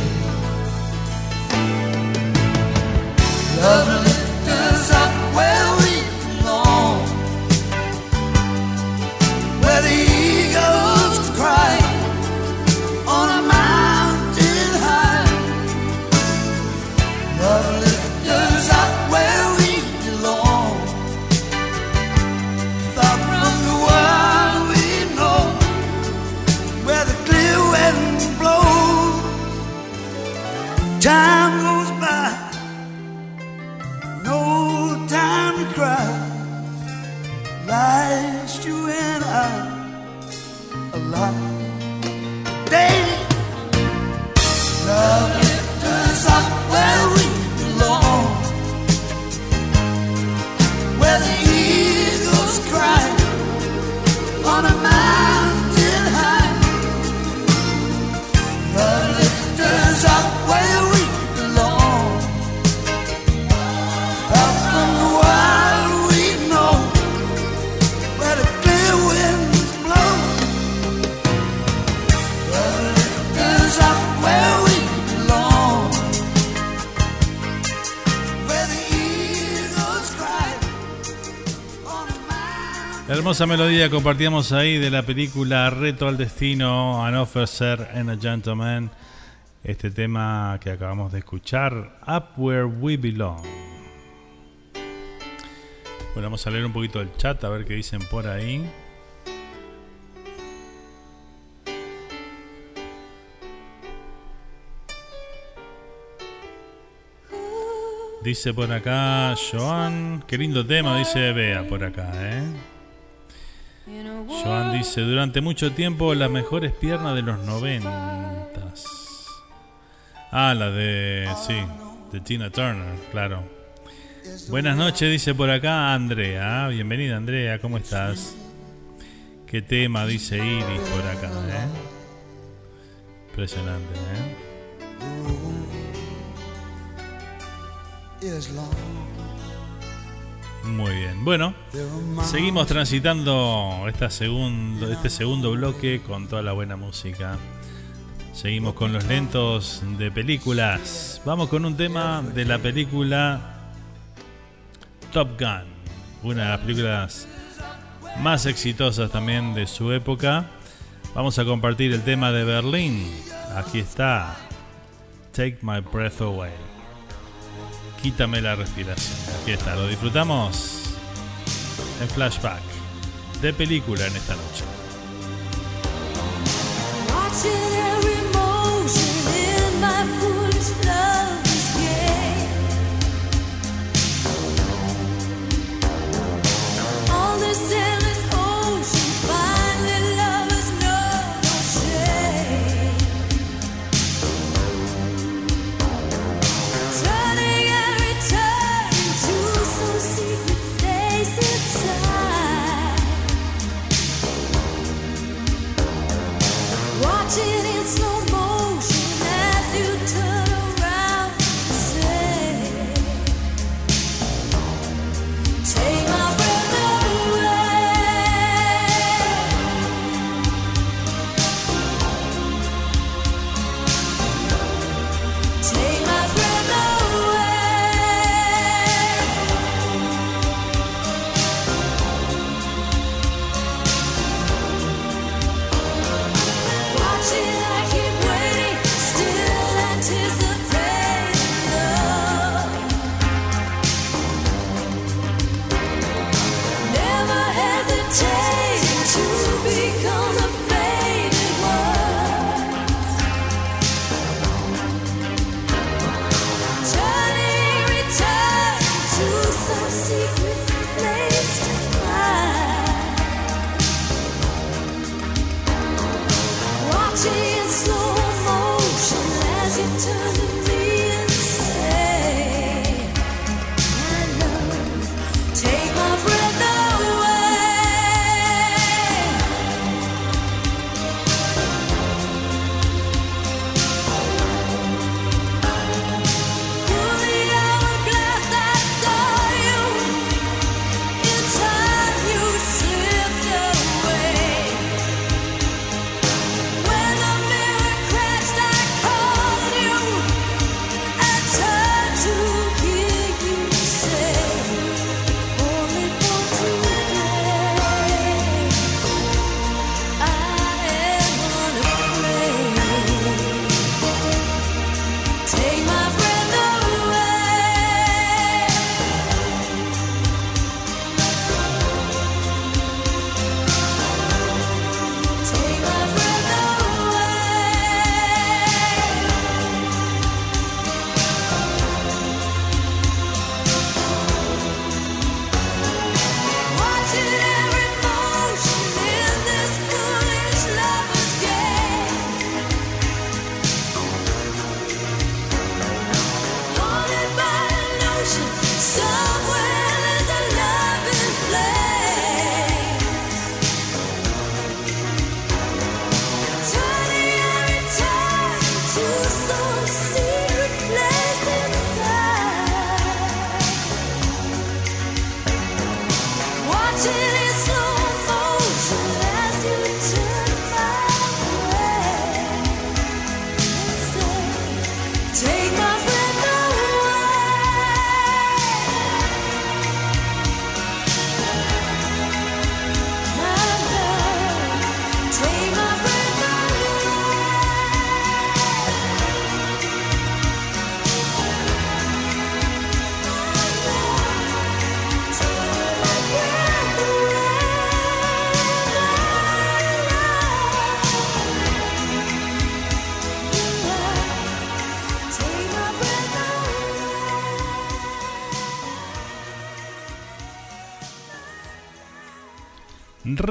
Speaker 5: Lovely. Hermosa melodía compartíamos ahí de la película Reto al Destino, An Officer and a Gentleman. Este tema que acabamos de escuchar, Up Where We Belong. Bueno, vamos a leer un poquito el chat a ver qué dicen por ahí. Dice por acá Joan, qué lindo tema, dice Bea por acá, ¿eh? Joan dice, durante mucho tiempo las mejores piernas de los noventas. Ah, la de, sí, de Tina Turner, claro. Buenas noches, dice por acá Andrea. Bienvenida Andrea, ¿cómo estás? ¿Qué tema dice Iris por acá? Eh?
Speaker 3: Impresionante, ¿eh? Muy bien. Bueno, seguimos transitando este segundo bloque con toda la buena música. Seguimos con los lentos de películas. Vamos con un tema de la película Top Gun, una de las películas más exitosas también de su época. Vamos a compartir el tema de Berlín. Aquí está. Take My Breath Away. Quítame la respiración. Aquí está, lo disfrutamos en flashback de película en esta noche.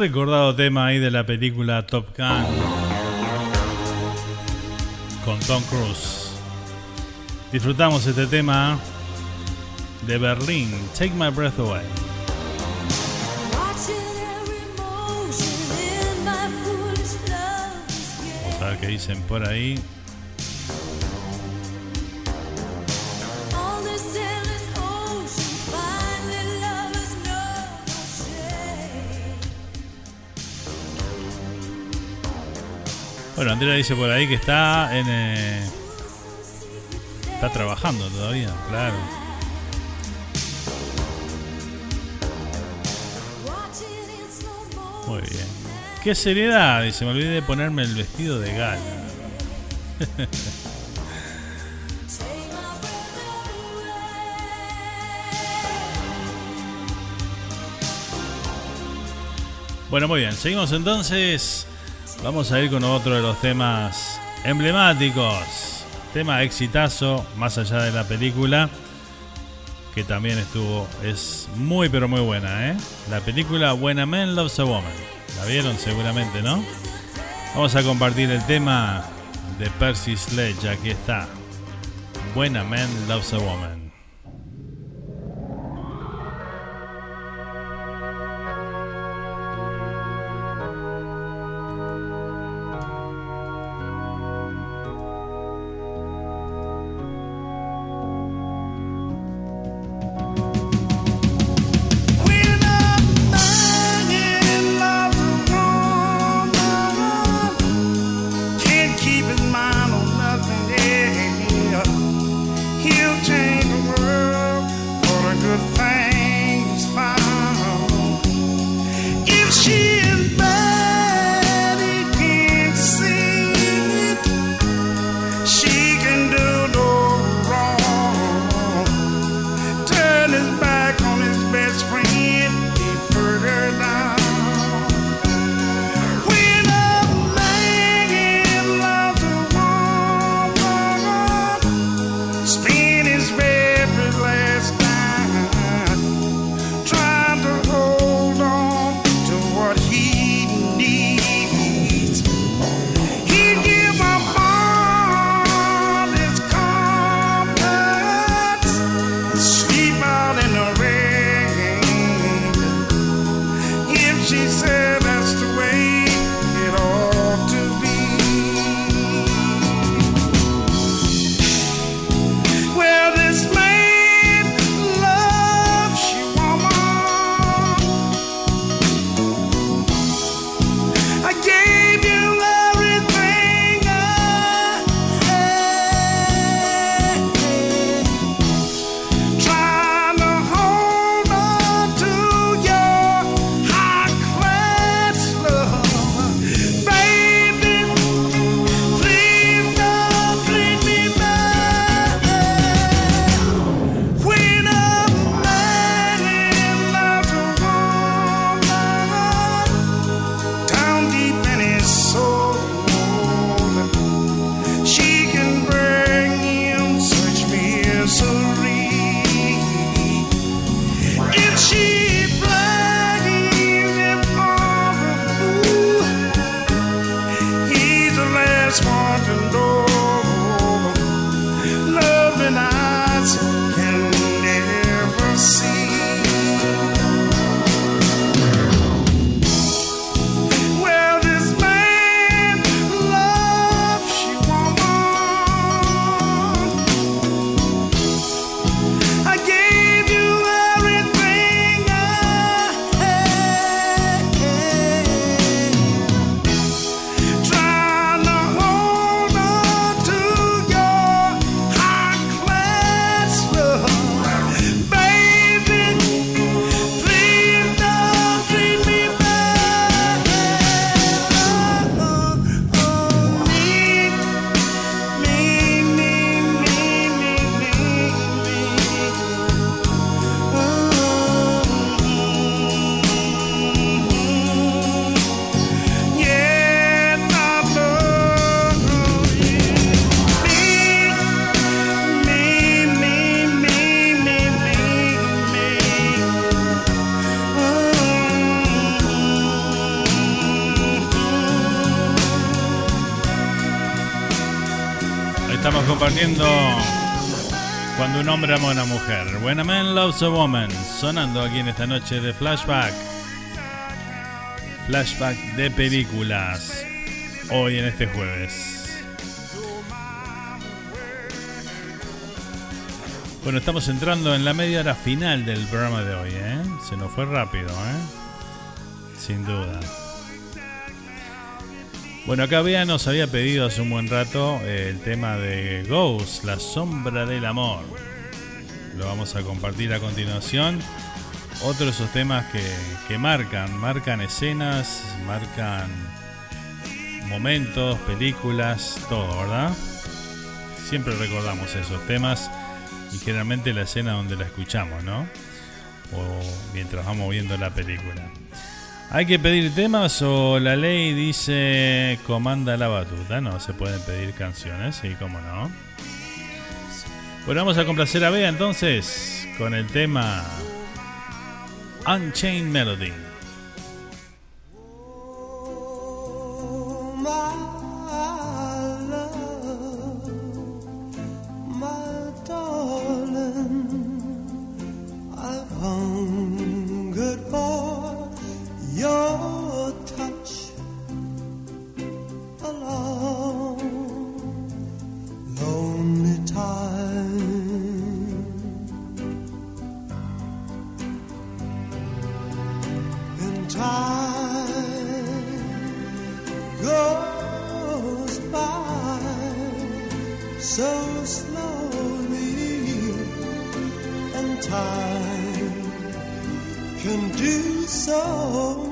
Speaker 3: Recordado tema ahí de la película Top Gun con Tom Cruise. Disfrutamos este tema de Berlín, Take My Breath Away. Vamos a
Speaker 6: ver qué dicen por ahí. Dice por ahí que está en. Eh, está trabajando todavía, claro. Muy bien. Qué seriedad, dice, me olvidé de ponerme el vestido de gala. bueno, muy bien, seguimos entonces. Vamos a ir con otro de los temas emblemáticos. Tema exitazo, más allá de la película, que también estuvo, es muy pero muy buena, ¿eh? La película When a Man Loves a Woman. La vieron seguramente, ¿no? Vamos a compartir el tema de Percy Sledge, aquí está. When a Man Loves a Woman. Cuando un hombre ama a una mujer. When a man loves a woman, sonando aquí en esta noche de flashback. Flashback de películas.
Speaker 5: hoy en este jueves. Bueno, estamos entrando en la media hora final del programa de hoy, ¿eh? Se nos fue rápido, ¿eh? Sin duda. Bueno, acá nos había pedido hace un buen rato el tema de Ghost, la sombra del amor. Lo vamos a compartir a continuación. Otro de esos temas que, que marcan, marcan escenas, marcan momentos, películas, todo, ¿verdad? Siempre recordamos esos temas y generalmente la escena donde la escuchamos, ¿no? O mientras vamos viendo la película. ¿Hay que pedir temas o la ley dice comanda la batuta? No, se pueden pedir canciones, sí, cómo no. Bueno, vamos a complacer a Bea entonces con el tema Unchained Melody. your touch lonely time. And time goes by so slowly, and time can do so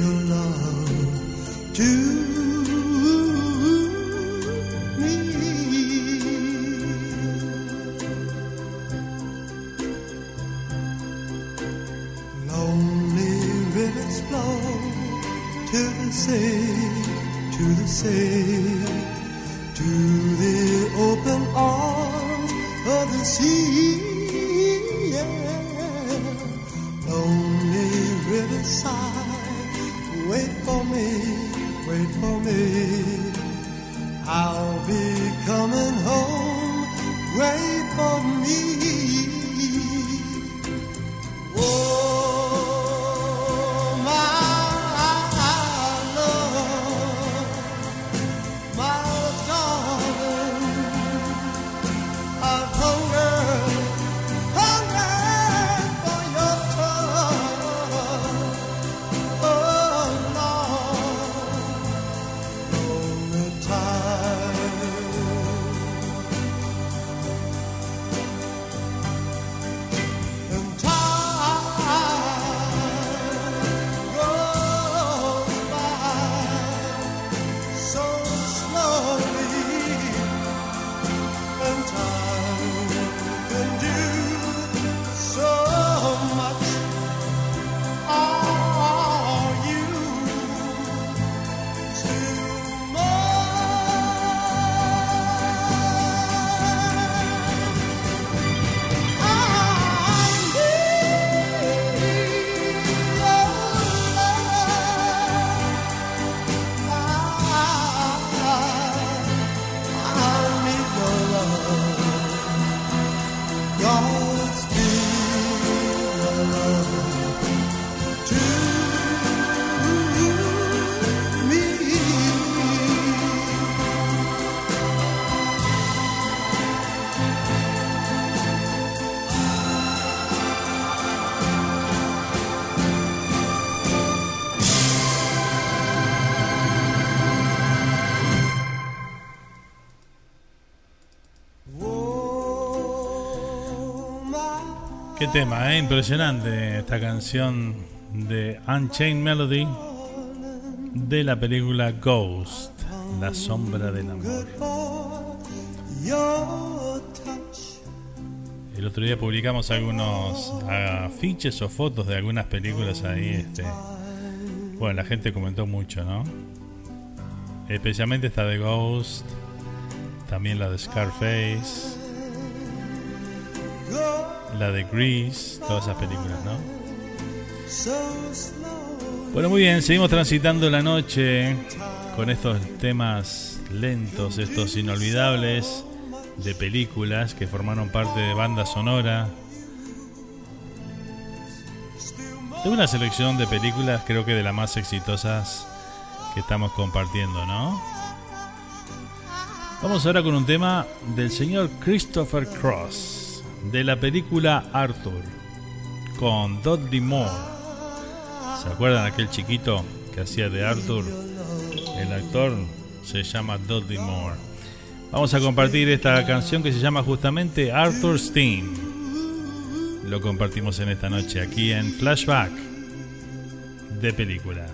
Speaker 5: your love. Qué tema, ¿eh? impresionante esta canción de Unchained Melody de la película Ghost, La sombra del amor. El otro día publicamos algunos afiches o fotos de algunas películas ahí. Este, bueno, la gente comentó mucho, ¿no?
Speaker 7: Especialmente esta de Ghost, también la de Scarface, la de Grease, todas esas películas, ¿no? Bueno, muy bien, seguimos transitando la noche con estos temas lentos, estos inolvidables de películas que formaron parte de banda sonora. De una selección de películas, creo que de las más exitosas que estamos compartiendo, ¿no? Vamos ahora con un tema del señor Christopher Cross, de la película Arthur, con Dudley Moore. ¿Se acuerdan aquel chiquito que hacía de Arthur? El actor se llama Dudley Moore. Vamos a compartir esta canción que se llama justamente Arthur Steen. Lo compartimos en esta noche aquí en Flashback de película.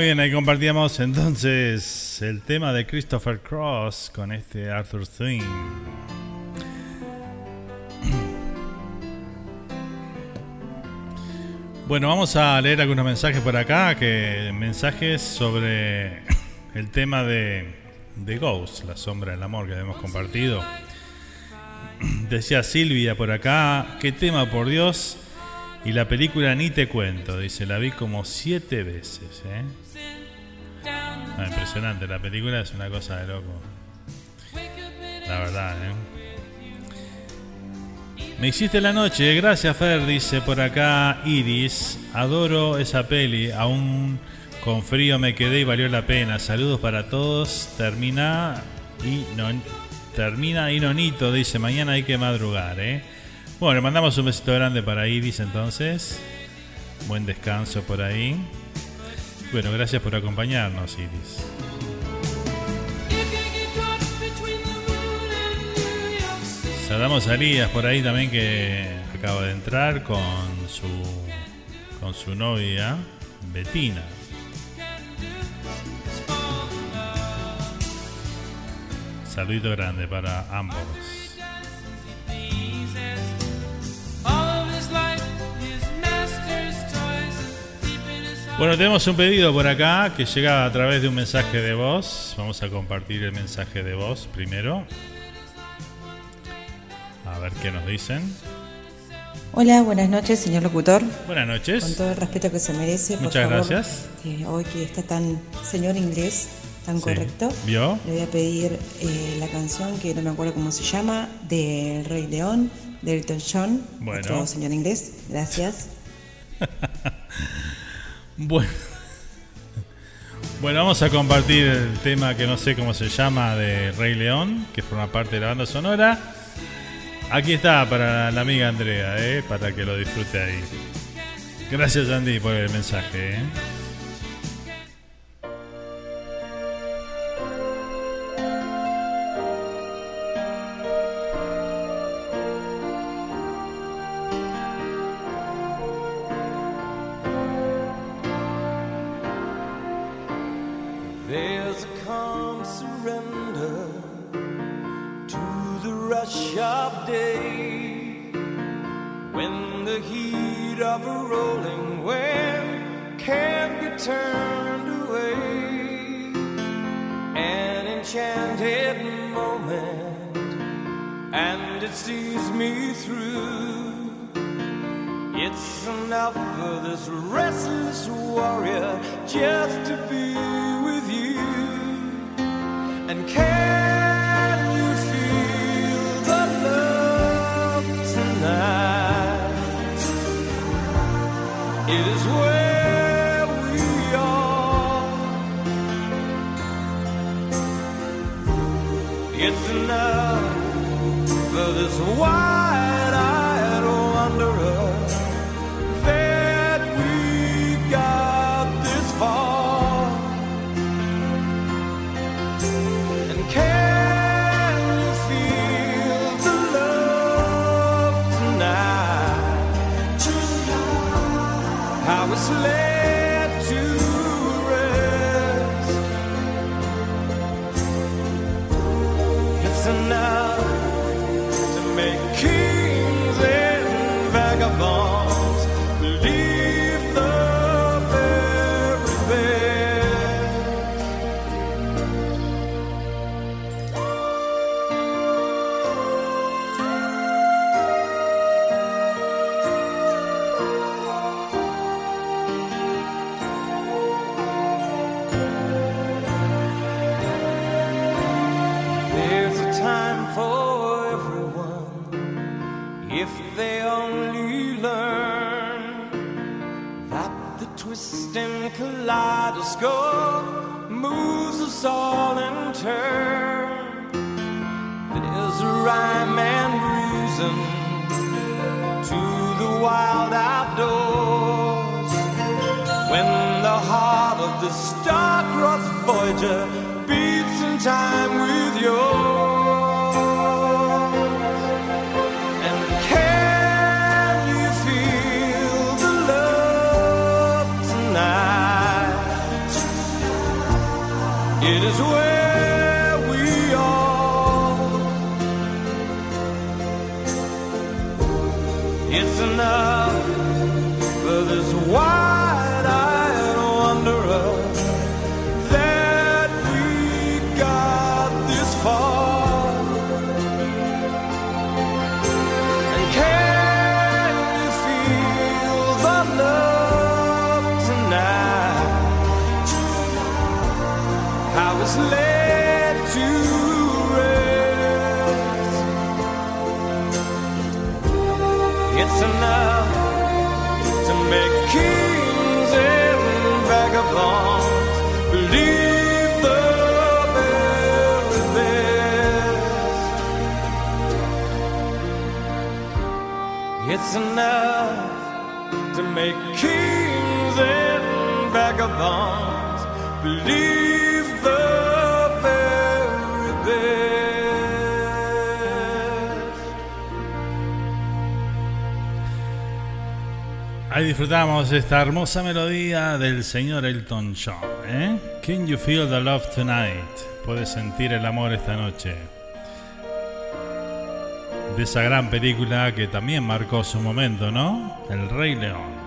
Speaker 7: Muy bien, ahí compartíamos entonces el tema de Christopher Cross con este Arthur Thing.
Speaker 1: Bueno, vamos a leer algunos mensajes por acá, que mensajes sobre el tema de, de Ghost, la sombra del amor que hemos compartido. Decía Silvia por acá, qué tema por Dios. Y la película ni te cuento, dice, la vi como siete veces. ¿eh? Ah, impresionante, la película es una cosa de loco. La verdad, ¿eh? Me hiciste la noche, gracias Fer, dice por acá Iris. Adoro esa peli, aún con frío me quedé y valió la pena. Saludos para todos. Termina y no, termina y nonito, dice, mañana hay que madrugar, ¿eh? Bueno, le mandamos un besito grande para Iris entonces. Buen descanso por ahí. Bueno, gracias por acompañarnos, Iris. Saludamos a Elías por ahí también que acaba de entrar con su con su novia Betina. Saludito grande para ambos. Bueno, tenemos un pedido por acá que llega a través de un mensaje de voz. Vamos a compartir el mensaje de voz primero. A ver qué nos dicen.
Speaker 8: Hola, buenas noches, señor locutor.
Speaker 1: Buenas noches.
Speaker 8: Con todo el respeto que se merece.
Speaker 1: Muchas gracias.
Speaker 8: hoy que está tan señor inglés, tan correcto,
Speaker 1: ¿Vio?
Speaker 8: le voy a pedir eh, la canción que no me acuerdo cómo se llama, del Rey León, de Elton John.
Speaker 1: Bueno.
Speaker 8: Señor inglés, gracias.
Speaker 1: bueno. Bueno, vamos a compartir el tema que no sé cómo se llama de Rey León, que forma parte de la banda sonora. Aquí está para la amiga Andrea, ¿eh? para que lo disfrute ahí. Gracias Andy por el mensaje. ¿eh?
Speaker 9: Enough to make kings and vagabonds believe the very best. It's enough
Speaker 10: to make kings and vagabonds believe
Speaker 2: disfrutamos esta hermosa melodía del señor Elton John. ¿eh? Can you feel the love tonight? Puedes sentir el amor esta noche. De esa gran película que también marcó su momento, ¿no? El Rey León.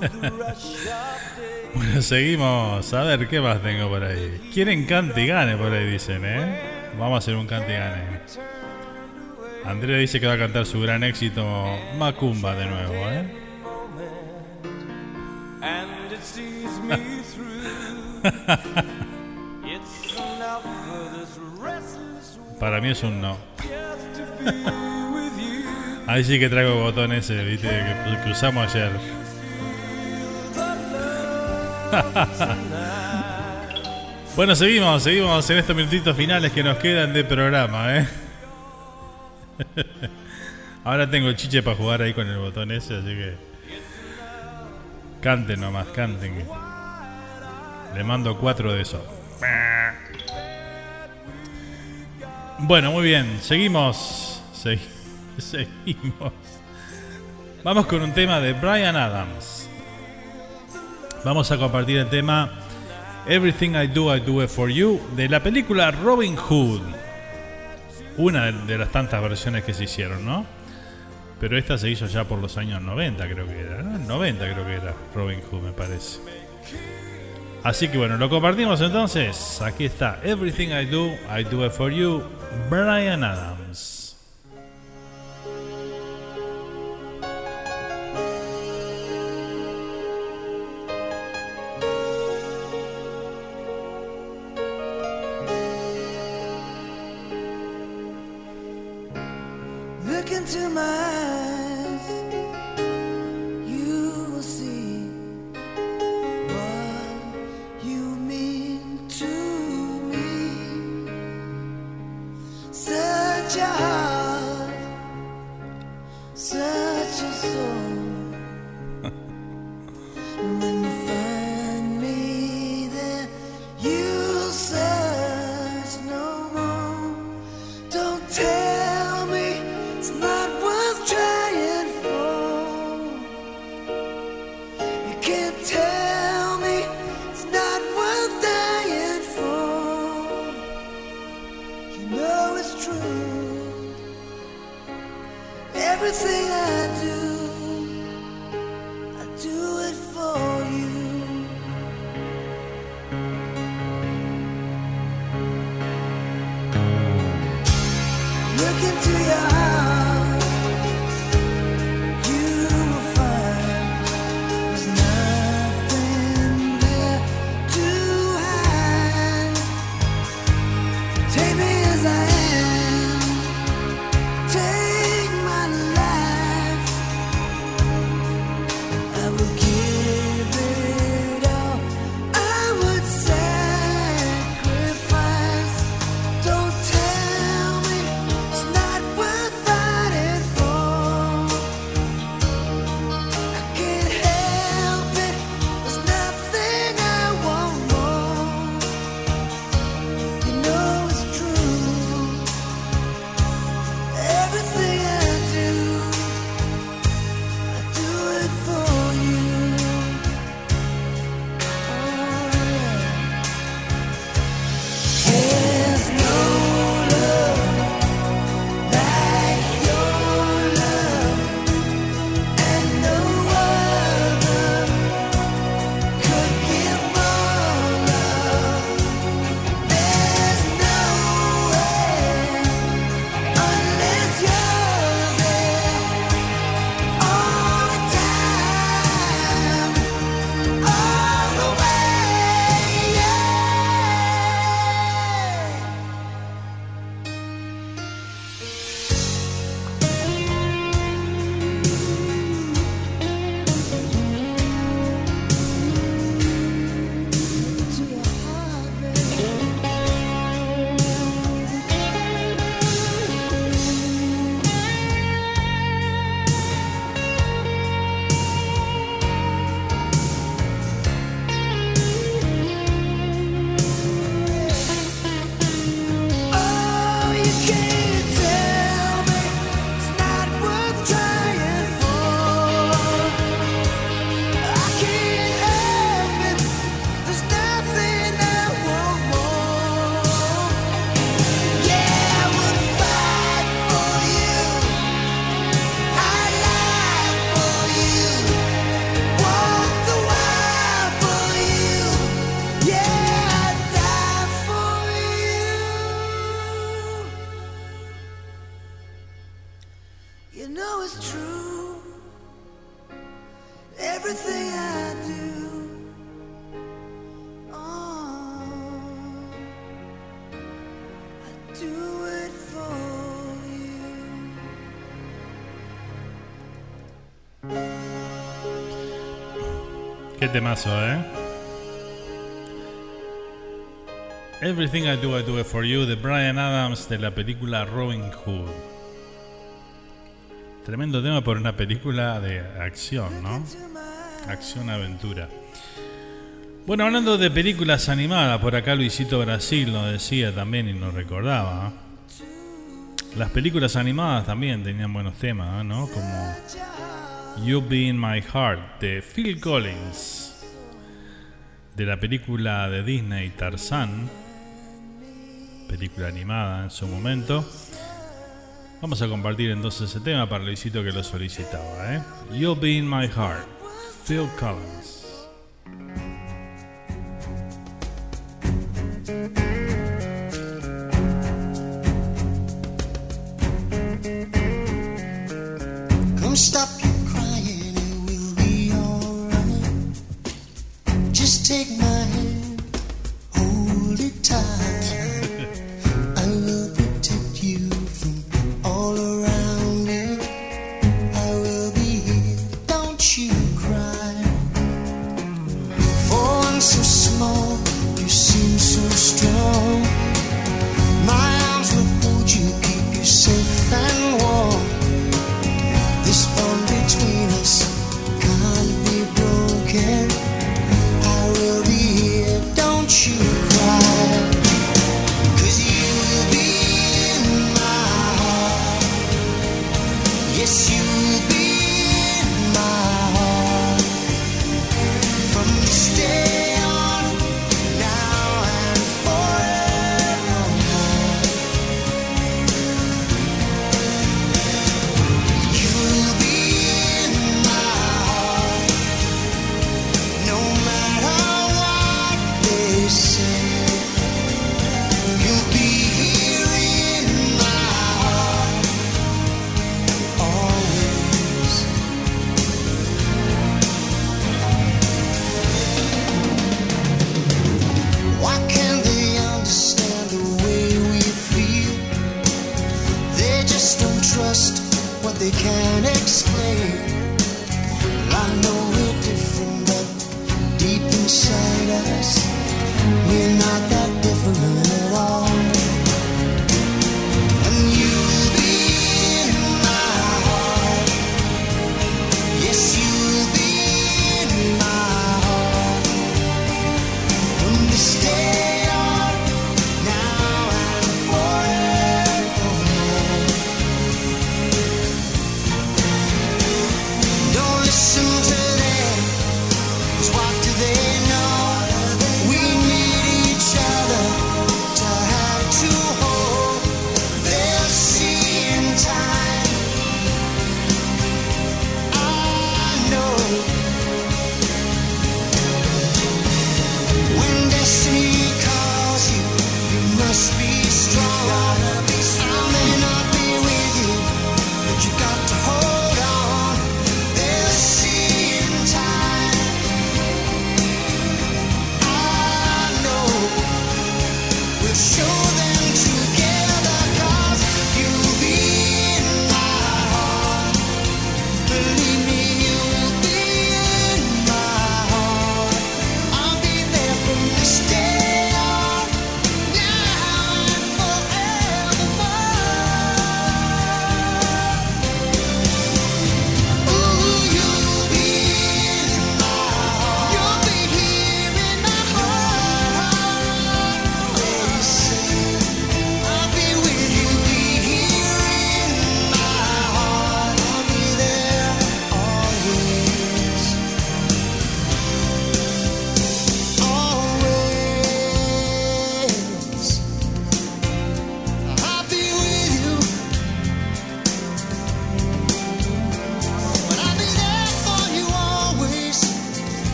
Speaker 2: Bueno, seguimos. A ver, ¿qué más tengo por ahí? Quieren cante y gane por ahí, dicen, ¿eh? Vamos a hacer un cante y gane. Andrea dice que va a cantar su gran éxito Macumba de nuevo, ¿eh? Para mí es un no. Ahí sí que traigo el botón ese, viste, que, que usamos ayer. Bueno, seguimos, seguimos en estos minutitos finales que nos quedan de programa, ¿eh? Ahora tengo el chiche para jugar ahí con el botón ese, así que... Canten nomás, canten. Le mando cuatro de esos. Bueno, muy bien, seguimos. Segui- seguimos. Vamos con un tema de Brian Adams. Vamos a compartir el tema Everything I Do, I Do It For You de la película Robin Hood. Una de- las tantas versiones que se hicieron, ¿no? Pero esta se hizo ya por los años 90, creo que era. ¿no? 90 creo que era Robin Hood, me parece. Así que bueno, lo compartimos entonces. Aquí está Everything I Do, I Do It For You, Brian Adams. temazo, ¿eh? Everything I Do, I Do It For You de Brian Adams de la película Robin Hood. Tremendo tema por una película de acción, ¿no? Acción-aventura. Bueno, hablando de películas animadas, por acá Luisito Brasil nos decía también y nos recordaba. ¿eh? Las películas animadas también tenían buenos temas, ¿eh? ¿no? Como You Be In My Heart de Phil Collins de la película de Disney Tarzán, película animada en su momento. Vamos a compartir entonces ese tema para Luisito que lo solicitaba. ¿eh? You'll Be in My Heart, Phil Collins.
Speaker 5: Just take my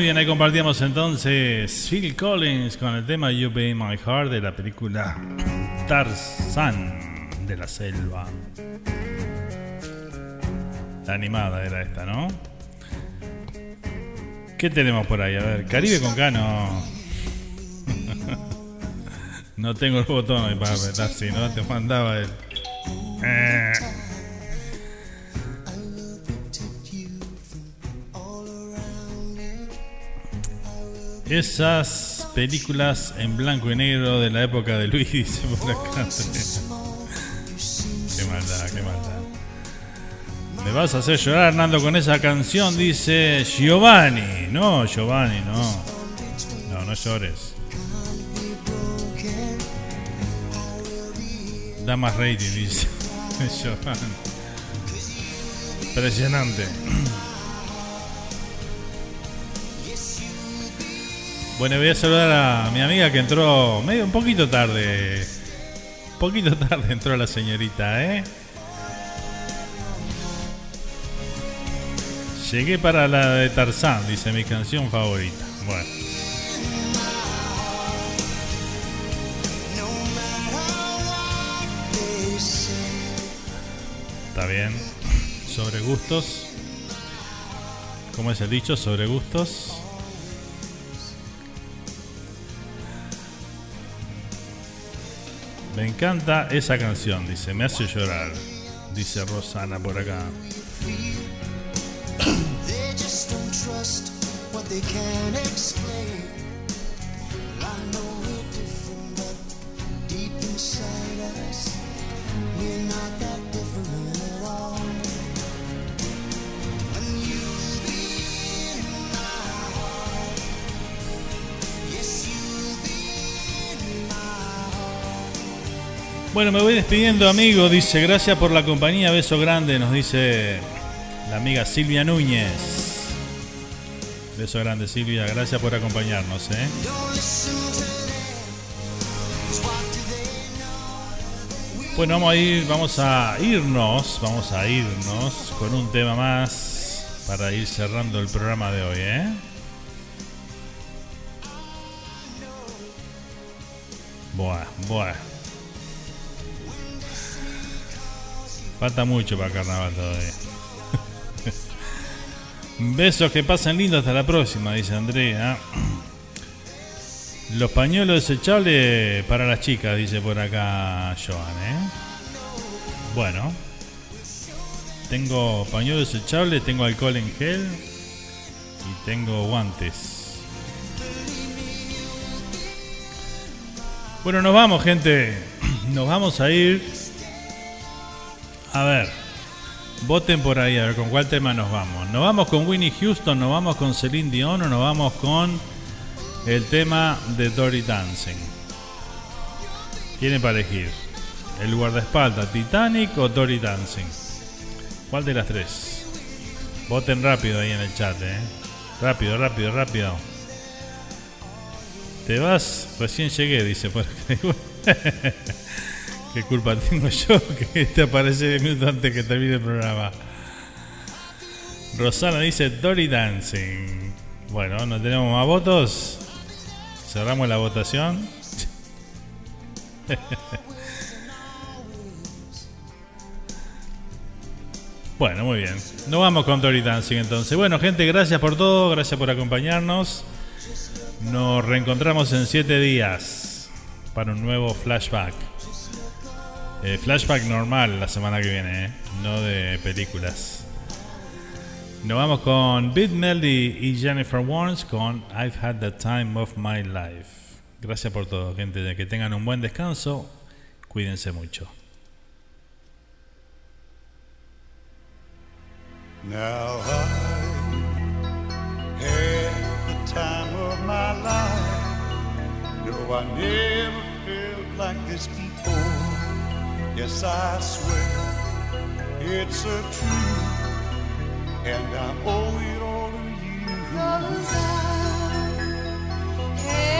Speaker 2: muy bien, ahí compartíamos entonces Phil Collins con el tema You Be My Heart de la película Tarzan de la selva. La animada era esta, ¿no? ¿Qué tenemos por ahí? A ver, Caribe con Cano. No tengo el botón para apretar, si no te mandaba el. Eh. Esas películas en blanco y negro de la época de Luis, dice por acá. Qué maldad, qué maldad. Me vas a hacer llorar, Hernando, con esa canción, dice Giovanni. No, Giovanni, no. No, no llores. Da más rating, dice Giovanni. Impresionante. Bueno, voy a saludar a mi amiga que entró medio un poquito tarde. Un poquito tarde entró la señorita, ¿eh? Llegué para la de Tarzán, dice mi canción favorita. Bueno. Está bien. Sobre gustos. ¿Cómo es el dicho? Sobre gustos. Me encanta esa canción, dice, me hace llorar, dice Rosana por acá. Bueno, me voy despidiendo, amigo, dice, gracias por la compañía, beso grande, nos dice la amiga Silvia Núñez. Beso grande, Silvia, gracias por acompañarnos, ¿eh? Bueno, vamos a ir, vamos a irnos, vamos a irnos con un tema más para ir cerrando el programa de hoy, ¿eh? Buah, buah. Falta mucho para carnaval todavía. Besos que pasen lindo hasta la próxima, dice Andrea. Los pañuelos desechables para las chicas, dice por acá Joan, ¿eh? Bueno. Tengo pañuelos desechables, tengo alcohol en gel y tengo guantes. Bueno, nos vamos, gente. Nos vamos a ir. A ver. Voten por ahí, a ver con cuál tema nos vamos. ¿Nos vamos con Winnie Houston? ¿Nos vamos con Celine Dion? ¿O nos vamos con el tema de Dory Dancing? Tienen para elegir. El guardaespaldas Titanic o Dory Dancing. ¿Cuál de las tres? Voten rápido ahí en el chat, eh. Rápido, rápido, rápido. Te vas, recién llegué, dice. ¿Qué culpa tengo yo que te aparece 10 minutos antes que termine el programa? Rosana dice Dory Dancing. Bueno, no tenemos más votos. Cerramos la votación. Bueno, muy bien. Nos vamos con Dory Dancing entonces. Bueno, gente, gracias por todo. Gracias por acompañarnos. Nos reencontramos en 7 días para un nuevo flashback. Eh, flashback normal la semana que viene, ¿eh? no de películas. Nos vamos con Beat Melody y Jennifer Warnes con I've Had the Time of My Life. Gracias por todo, gente. Que tengan un buen descanso. Cuídense mucho.
Speaker 6: Now I had the time of my life. No, I never felt like this before. Yes, I swear it's a truth, and I owe it all to you.